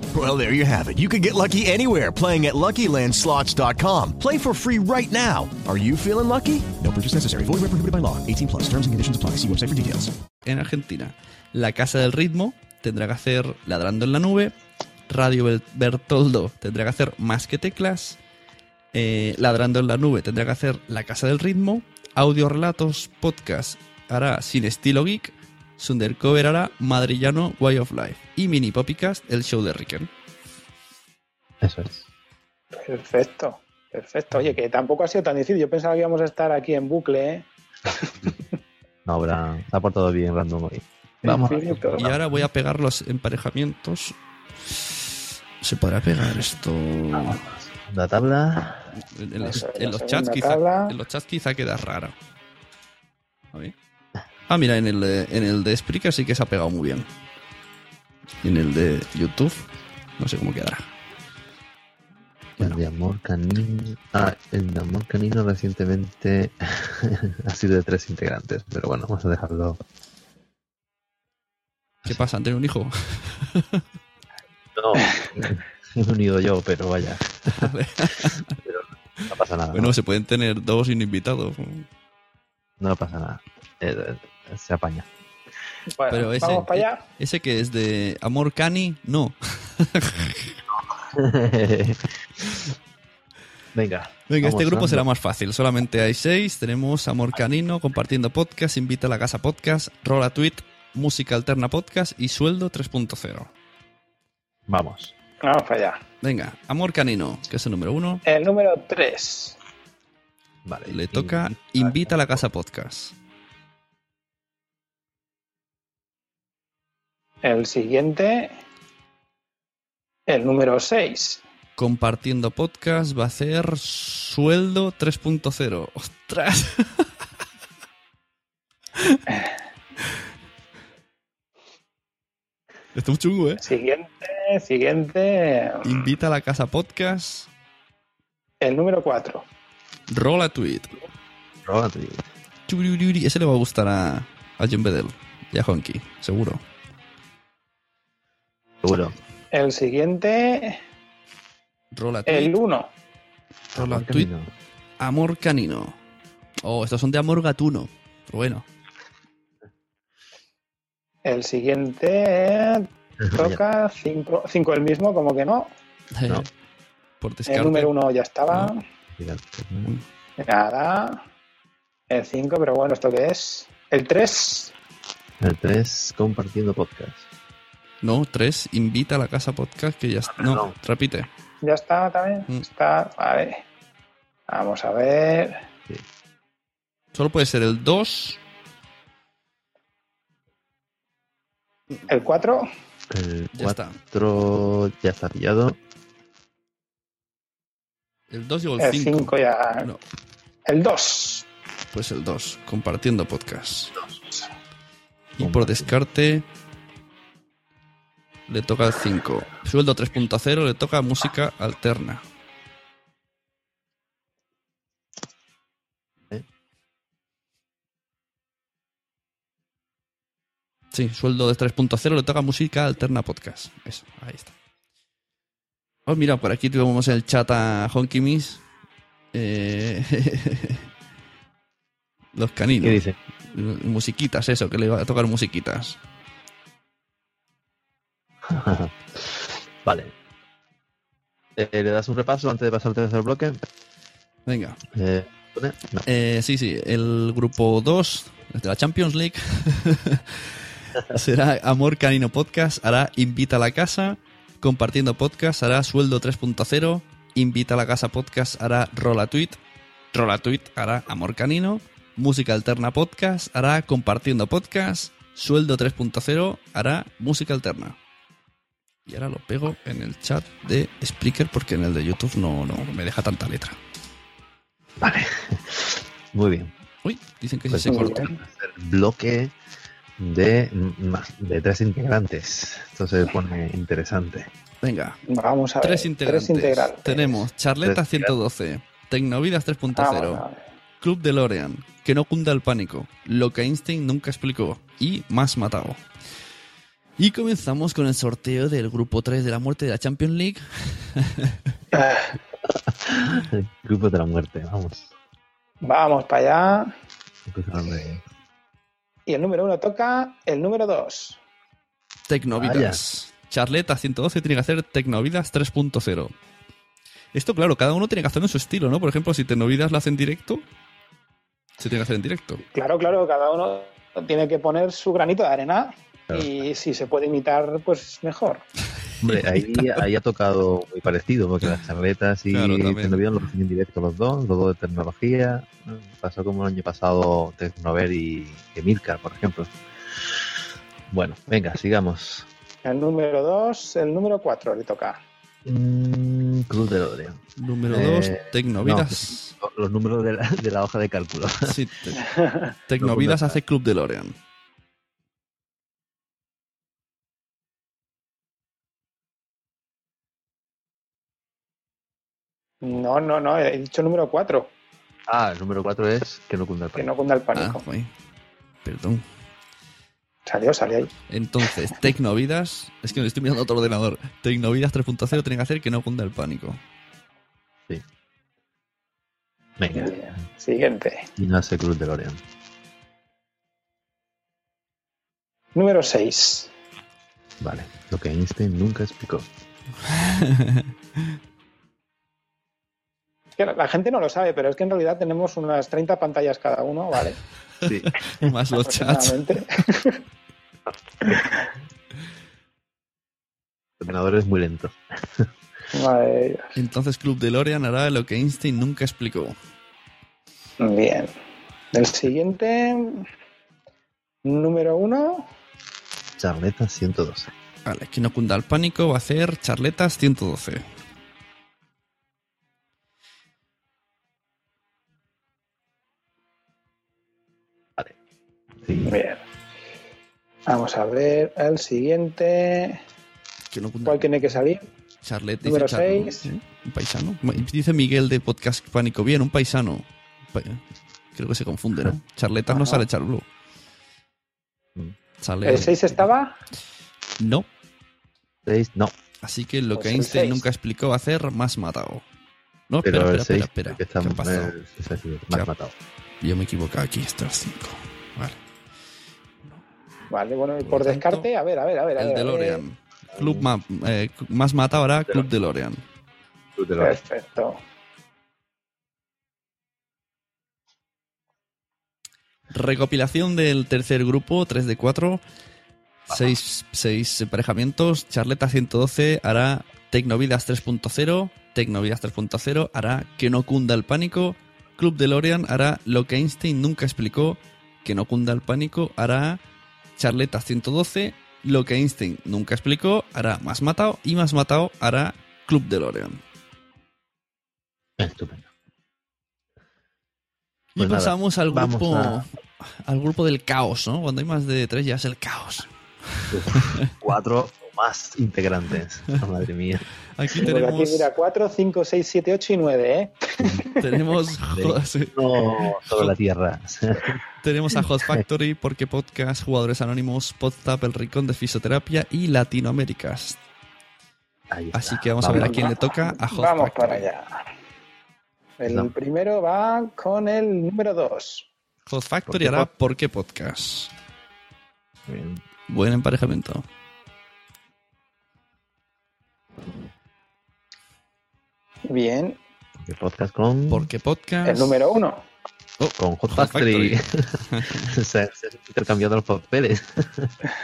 Well, there you have it. You can get lucky anywhere playing at LuckyLandSlots.com. Play for free right now. Are you feeling lucky? No purchase necessary. Void where prohibited by law. 18 plus. Terms and conditions apply. See website for details. En Argentina, La Casa del Ritmo tendrá que hacer Ladrando en la Nube. Radio Bertoldo tendrá que hacer Más que teclas. eh, Ladrando en la Nube tendrá que hacer La Casa del Ritmo. Audio Relatos Podcast hará Sin Estilo Geek. Sundercover hará Madrillano Way of Life. Y Mini Poppycast, el show de Ricken. Eso es. Perfecto, perfecto. Oye, que tampoco ha sido tan difícil. Yo pensaba que íbamos a estar aquí en bucle, ¿eh? No, habrá, se ha portado bien random hoy. Vamos. Infinito. Y ahora voy a pegar los emparejamientos. ¿Se podrá pegar esto? La tabla. En, en los, en chats quizá, tabla. en los chats quizá queda rara. A ver. Ah, mira, en el, de- en el de Spreaker sí que se ha pegado muy bien. Y en el de YouTube, no sé cómo quedará. El de amor canino. Ah, el de amor canino recientemente ha sido de tres integrantes, pero bueno, vamos a dejarlo. ¿Qué pasa? ¿Han tenido un hijo? No, he unido yo, pero vaya. Pero no pasa nada. Bueno, se pueden tener dos sin invitados. No pasa nada. Eh, se apaña. Bueno, Pero ese, vamos para allá. ese que es de Amor Cani, no. Venga. Venga, este grupo será más fácil. Solamente hay seis. Tenemos Amor Canino, Compartiendo Podcast, Invita a la Casa Podcast, Rola Tweet, Música Alterna Podcast y Sueldo 3.0. Vamos. Vamos para allá. Venga, Amor Canino, que es el número uno. El número 3. Vale. Le toca Invita a la Casa Podcast. El siguiente. El número 6. Compartiendo Podcast va a ser Sueldo 3.0. ¡Ostras! Esto es chungo, ¿eh? Siguiente, siguiente. Invita a la Casa Podcast, El número 4. Rola Tweet. Rola Tweet. Ese le va a gustar a, a John Bedell y a Honky, seguro. Seguro. El siguiente. Rola Tweet. El 1. Rola Amor Tweet. canino. Amor Canino. Oh, estos son de Amor Gatuno. Pero bueno. El siguiente. toca, 5 cinco el mismo, como que no. No. Por El número 1 ya estaba. Mira, Nada. El 5, pero bueno, ¿esto qué es? El 3. El 3, compartiendo podcast. No, tres, invita a la casa podcast que ya está. No, repite. Ya está también. Mm. Está, vale. Vamos a ver. Solo puede ser el 2. El 4. El Ya está. 4 ya está pillado. El 2 y el El 5. 5 ya. No. El 2. Pues el 2, compartiendo podcast. Y por descarte le toca el 5. Sueldo 3.0 le toca música alterna. Sí, sueldo de 3.0 le toca música alterna podcast. Eso, ahí está. Oh, mira, por aquí tuvimos el chat a Honky Miss. Eh, Los caninos. ¿Qué dice? Musiquitas, eso, que le va a tocar musiquitas. vale. Eh, ¿Le das un repaso antes de pasar al tercer bloque? Venga. Eh. Eh, sí, sí, el grupo 2 de la Champions League será Amor Canino Podcast, hará Invita a la Casa, Compartiendo Podcast, hará Sueldo 3.0, Invita a la Casa Podcast, hará Rola Tweet, Rola Tweet hará Amor Canino, Música Alterna Podcast, hará Compartiendo Podcast, Sueldo 3.0 hará Música Alterna. Y ahora lo pego en el chat de Spreaker porque en el de YouTube no, no me deja tanta letra. Muy bien. Uy, dicen que Pues sí se vamos cortó. a hacer bloque de, más- de tres integrantes. Esto se pone interesante. Venga. Vamos a ver. Tres integrantes. Tres integrantes. Tenemos Charleta Tres 112, Tecnovidas Vamos 3.0, a ver. Club de Lorean, Que no cunda el pánico, Lo que Einstein nunca explicó y Más matado. Y comenzamos con el sorteo del grupo 3 de la muerte de la Champions League. El grupo de la muerte, vamos. Vamos para allá. Y el número 1 toca el número 2. Tecnovidas. Charleta 112 tiene que hacer Tecnovidas 3.0. Esto, claro, cada uno tiene que hacerlo en su estilo, ¿no? Por ejemplo, si Tecnovidas lo hace en directo, se tiene que hacer en directo. Claro, claro, cada uno tiene que poner su granito de arena. Y si se puede imitar, pues mejor. Hombre, ahí, ahí ha tocado muy parecido, porque las charletas y Claro, también. Tecnovidas lo en directo los dos, los dos de tecnología. ¿no? Pasó como el año pasado Tecnover y Emilcar, por ejemplo. Bueno, venga, sigamos. El número 2, el número 4 le toca. Mm, Cruz de Lorean. Número Eh, 2, Tecnovidas. no, los números de la, de la hoja de cálculo. Sí, te- Tecnovidas hace Club de Lorean. No, no, no, he dicho número 4, Ah, el número 4 es que no cunda el que pánico. no cunda el pánico. Ah. Perdón. Salió, salió ahí. Entonces, Tecnovidas. Es que me estoy mirando a otro ordenador. Tecnovidas 3.0 tiene que hacer que no cunda el pánico. Venga, Siguiente. y no hace Cruz de Lorean. Número 6. Vale, lo que Einstein nunca explicó. Que la- gente no lo sabe, pero es que en realidad tenemos unas 30 pantallas cada uno, ¿vale? Sí. Más los chats. El ordenador es muy lento. Madre. Entonces, Club de Lorean hará lo que Einstein nunca explicó. Bien. El siguiente. Número 1. Charleta 112. Vale, que no cunda el pánico va a hacer Charletas 112. Bien. Vamos a ver el siguiente. ¿Cuál tiene que salir? Charlet Número dice Charlo, seis. ¿eh? Un paisano. Dice Miguel de Podcast Pánico. Bien, un paisano. Pa- Creo que se confunde, ¿no? Charletas no sale Charlo. Sale... ¿El 6 estaba? No. 6, no. Así que lo Pues que Einstein nunca explicó hacer más matado. No, Pero espera, el espera, 6 espera, espera. que está ¿Qué ha pasado? el- más ¿Qué ha- matado. Yo me he equivocado aquí, esto es 5. Vale. Bueno, y Por por lo tanto, descarte, a ver, a ver, a ver. El a ver. DeLorean. Club Ma- eh, Más Matado hará Club DeLorean. Perfecto. Recopilación del tercer grupo, 3 de 4. 6, emparejamientos. Charleta 112 hará Tecnovidas 3.0. Tecnovidas 3.0 hará Que no cunda el pánico. Club DeLorean hará Lo que Einstein nunca explicó. Que no cunda el pánico hará Charleta 112. Lo que Einstein nunca explicó hará Más Matado. Y Más Matado hará Club DeLorean. Estupendo. Y Pues nada, pasamos al grupo a- al grupo del caos, ¿no? Cuando hay más de tres ya es el caos. Cuatro más integrantes. Oh, madre mía. Aquí tenemos, aquí, mira, 4, 5, 6, 7, 8 y 9, ¿eh? tenemos. No, toda la tierra. tenemos a Hot Factory, Porque Podcast, Jugadores Anónimos, Podtap, El Rincón de Fisioterapia y Latinoaméricas. Así que vamos, a ver a quién le toca a Hot Vamos Factory. para allá. El primero va con el número 2. Hot Factory Porque hará Pod- ¿Por qué Podcast? Buen emparejamiento. Bien. El podcast con. Porque Podcast. El número 1. con Hot Hot Factory. se, se han intercambiado los papeles.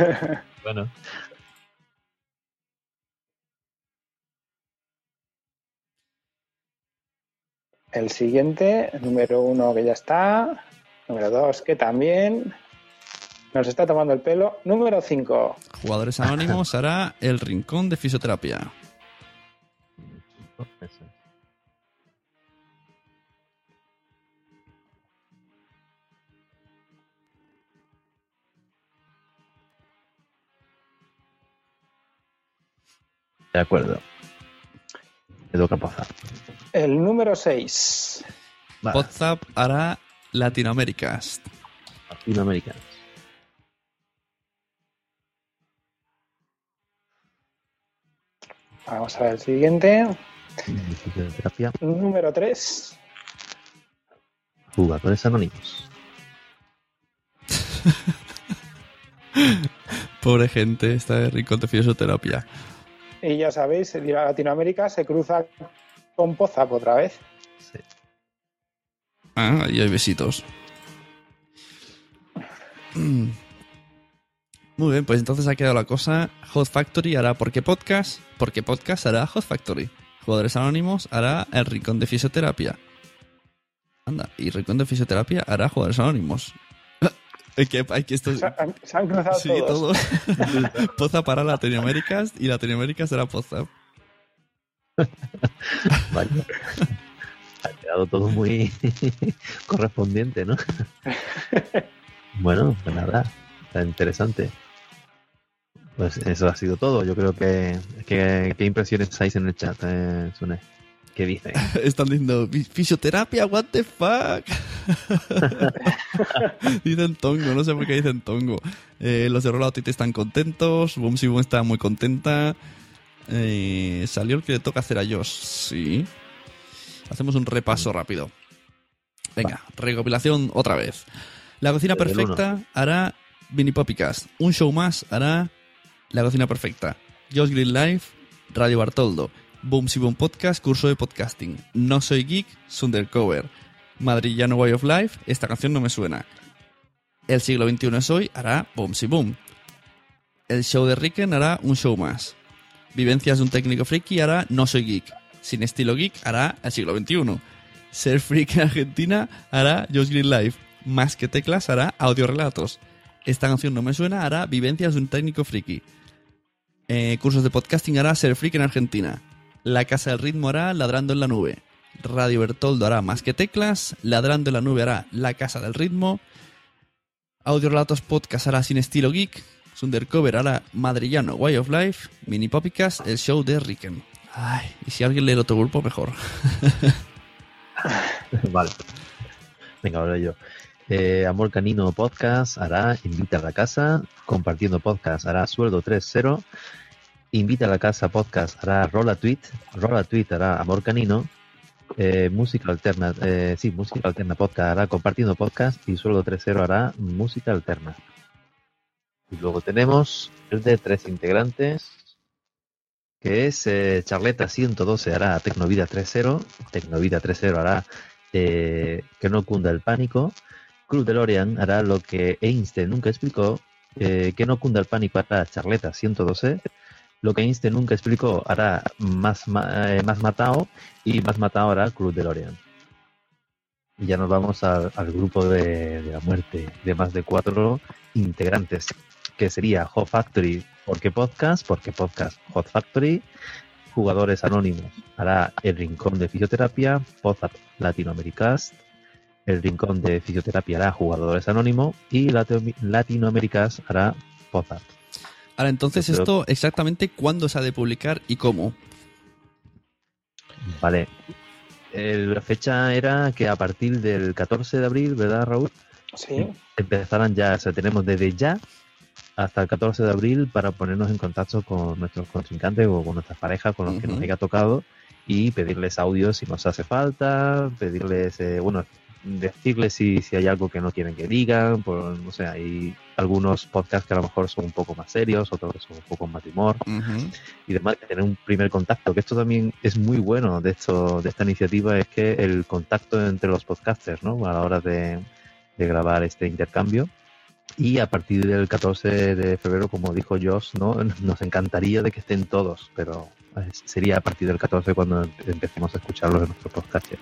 bueno. El siguiente, el número 1 que ya está. Número 2 que también. Nos está tomando el pelo. Número 5. Jugadores Anónimos hará El Rincón de Fisioterapia. De acuerdo. Me toca pasar. El número 6. WhatsApp hará Latinoaméricas. Latinoamérica. Vamos a ver el siguiente. Número 3. Jugadores anónimos. Pobre gente, está de Rincón de Fisioterapia. Y ya sabéis, Latinoamérica se cruza con Pozap otra vez. Ah, ahí hay besitos. Mm. Muy bien, pues entonces ha quedado la cosa. Hot Factory hará Porque Podcast. Porque Podcast hará Hot Factory. Jugadores Anónimos hará El Rincón de Fisioterapia. Anda, y Rincón de Fisioterapia hará Jugadores Anónimos. Hay que, hay que esto... Se han, se han cruzado Sí, todos. todos. Poza para Latinoaméricas y Latinoaméricas será Poza. Vaya. Ha quedado todo muy correspondiente, ¿no? bueno, pues nada, está interesante. Pues eso ha sido todo. Yo creo que. que- ¿Qué impresiones hay en el chat, eh, Sune? ¿Qué dicen? Están diciendo, "Fi- fisioterapia, what the fuck. dicen tongo, no sé por qué dicen tongo. Eh, los de Rollout están contentos, Boom Si Boom está muy contenta. Eh, salió el que le toca hacer a Josh, sí. Hacemos un repaso rápido. Venga, recopilación otra vez. La cocina perfecta hará Mini Poppycast. Un show más hará La cocina perfecta. Josh Green Life, Radio Bartoldo. Boom Si Boom Podcast, curso de podcasting. No soy geek, Sundercover. Madrillano Way of Life, esta canción no me suena. El siglo XXI es hoy hará Boom Si Boom. El show de Ricken hará un show más. Vivencias de un técnico friki hará No soy geek. Sin estilo geek hará El siglo XXI. Ser freak en Argentina hará Josh Green Life. Más que teclas hará audiorelatos. Esta canción no me suena hará Vivencias de un técnico friki. Eh, cursos de podcasting hará Ser freak en Argentina. La Casa del Ritmo hará Ladrando en la Nube. Radio Bertoldo hará Más que Teclas. Ladrando en la Nube hará La Casa del Ritmo. Audio Relatos Podcast hará Sin Estilo Geek. Sundercover hará Madrillano Way of Life. Mini Poppycast, el show de Ricken. Ay, y si alguien lee el otro grupo, mejor. vale. Venga, ahora yo. Eh, Amor Canino Podcast hará Invita a la Casa. Compartiendo Podcast hará Sueldo 3.0. Invita a la Casa Podcast hará Rola Tweet. Rola Tweet hará Amor Canino. Eh, música Alterna, eh, sí, Música Alterna Podcast hará Compartiendo Podcast. Y Sueldo 3.0 hará Música Alterna. Y luego tenemos el de tres integrantes. que es eh, Charleta 112 hará Tecnovida 3.0, Tecnovida 3.0 hará eh, que no cunda el pánico, Club DeLorean hará lo que Einstein nunca explicó, que no cunda el pánico hará Charleta 112, lo que Einstein nunca explicó hará más, eh, más matado y más matado hará Club DeLorean. Y ya nos vamos al, grupo de, de la muerte de más de cuatro integrantes, que sería Hot Factory, porque podcast, porque podcast Hot Factory, jugadores anónimos, hará el rincón de fisioterapia, Podzap Latinoamericast, el rincón de fisioterapia hará jugadores anónimos y Latino- Latinoamericast hará Podzap. Ahora, entonces, Pero- esto exactamente cuándo se ha de publicar y cómo. Vale. El- la fecha era que a partir del 14 de abril, ¿verdad, Raúl? Sí. Empezarán ya, o sea, tenemos desde ya hasta el 14 de abril para ponernos en contacto con nuestros contrincantes o con nuestras parejas, con los que nos haya tocado y pedirles audios si nos hace falta, pedirles, eh, bueno, decirles si, si hay algo que no quieren que digan, por, no sé, hay algunos podcasts que a lo mejor son un poco más serios, otros que son un poco más de humor y demás, tener un primer contacto, que esto también es muy bueno de esto, de esta iniciativa, es que el contacto entre los podcasters, ¿no? A la hora de, de grabar este intercambio. Y a partir del 14 de febrero, como dijo Josh, ¿no? Nos encantaría de que estén todos, pero eh, sería a partir del 14 cuando empecemos a escucharlos en nuestro podcast.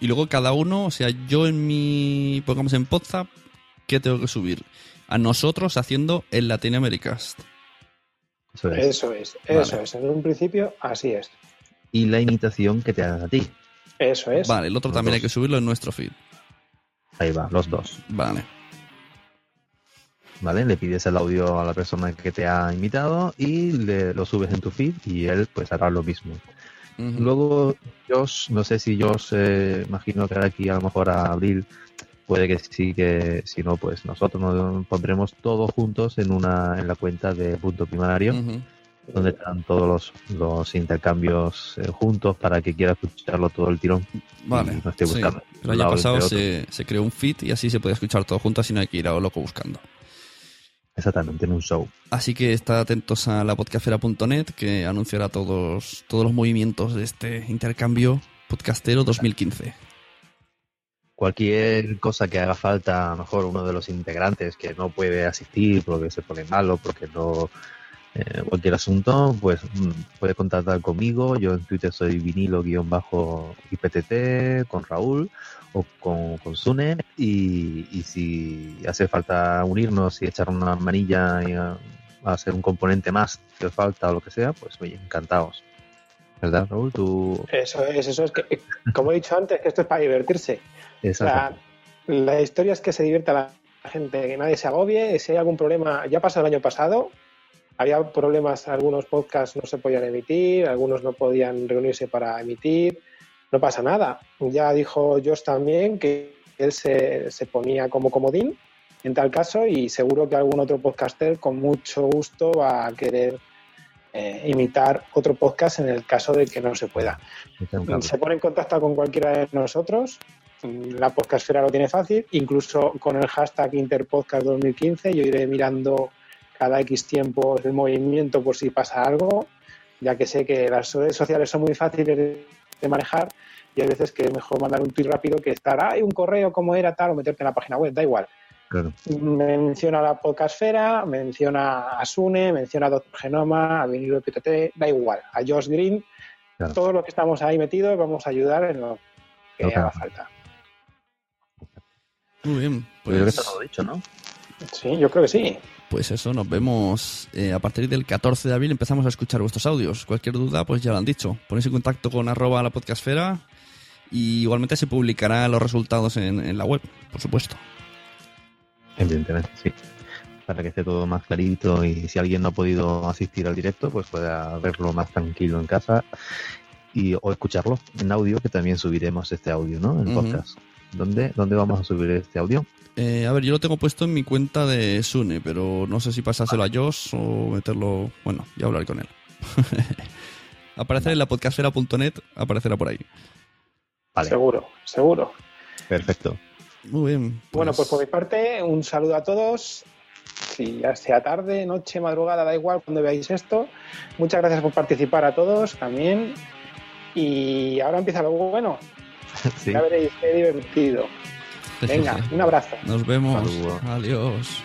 Y luego cada uno, o sea, yo en mi, pongamos en Podzap, ¿qué tengo que subir? A nosotros haciendo el Latinoamericast. Eso es. Eso es, eso Vale. es. En un principio, así es. Y la imitación que te hagan a ti. Eso es. Vale, el otro también hay que subirlo en nuestro feed. Ahí va, los dos. Vale. ¿Vale? Le pides el audio a la persona que te ha imitado y le, lo subes en tu feed y él pues hará lo mismo. Luego, Josh, no sé si Josh, eh, imagino que aquí a lo mejor a abril, puede que sí, que si no, pues nosotros nos pondremos todos juntos en una en la cuenta de punto primario, donde están todos los, los intercambios eh, juntos para que quiera escucharlo todo el tirón. Vale. Sí. El año pasado otro. se, se creó un feed y así se puede escuchar todo junto, así no hay que ir a lo loco buscando. Exactamente, en un show. Así que estad atentos a la podcastera.net que anunciará todos, todos los movimientos de este intercambio podcastero 2015. cualquier cosa que haga falta, a lo mejor uno de los integrantes que no puede asistir porque se pone malo, porque no. eh, cualquier asunto, pues mm, puede contactar conmigo. Yo en Twitter soy vinilo-IPTT, con Raúl o con, con Sune. Y, y si hace falta unirnos y echar una manilla y a, a hacer un componente más que falta o lo que sea, pues oye, encantados. ¿Verdad, Raúl? Tú. Eso es, eso es que, como he dicho antes, que esto es para divertirse. Exacto. La, la historia es que se divierta la gente, que nadie se agobie. Si hay algún problema, ya pasó el año pasado, había problemas, algunos podcasts no se podían emitir, algunos no podían reunirse para emitir. No pasa nada. Ya dijo Josh también que él se, se ponía como comodín en tal caso y seguro que algún otro podcaster con mucho gusto va a querer eh, imitar otro podcast en el caso de que no se pueda. Se pone en contacto con cualquiera de nosotros. La podcastfera lo tiene fácil, incluso con el hashtag Interpodcast 2015. Yo iré mirando cada X tiempo el movimiento por si pasa algo, ya que sé que las redes sociales son muy fáciles de manejar y hay veces que es mejor mandar un tweet rápido que estar, hay un correo como era tal o meterte en la página web, da igual. Claro. Menciona a la podcastfera, menciona a Sune, menciona a Doctor Genoma, a Vinilo PTT, da igual, a Josh Green, Claro. todos los que estamos ahí metidos vamos a ayudar en lo que Ok. haga falta. Muy bien, Yo creo que pues, está todo dicho, ¿no? Sí, yo creo que sí. Pues eso, nos vemos eh, a partir del 14 de abril. Empezamos a escuchar vuestros audios. Cualquier duda, pues ya lo han dicho. Ponéis en contacto con arroba la podcastfera y igualmente se publicarán los resultados en, en la web, por supuesto. Evidentemente, sí. Para que esté todo más clarito y si alguien no ha podido asistir al directo, pues pueda verlo más tranquilo en casa y o escucharlo en audio, que también subiremos este audio, ¿no? En podcast. ¿Dónde, ¿Dónde vamos a subir este audio? Eh, a ver, yo lo tengo puesto en mi cuenta de Sune, pero no sé si pasárselo a Josh o meterlo. Bueno, ya hablar con él. Aparecer en la podcastfera.net, aparecerá por ahí. Seguro, seguro. Perfecto. Muy bien. Bueno, pues por mi parte, un saludo a todos si ya sea tarde, noche, madrugada, da igual cuando veáis esto. Muchas gracias por participar a todos también. Y ahora empieza lo bueno. Sí. Ya veréis qué divertido. Venga, un abrazo. Nos vemos. Adiós.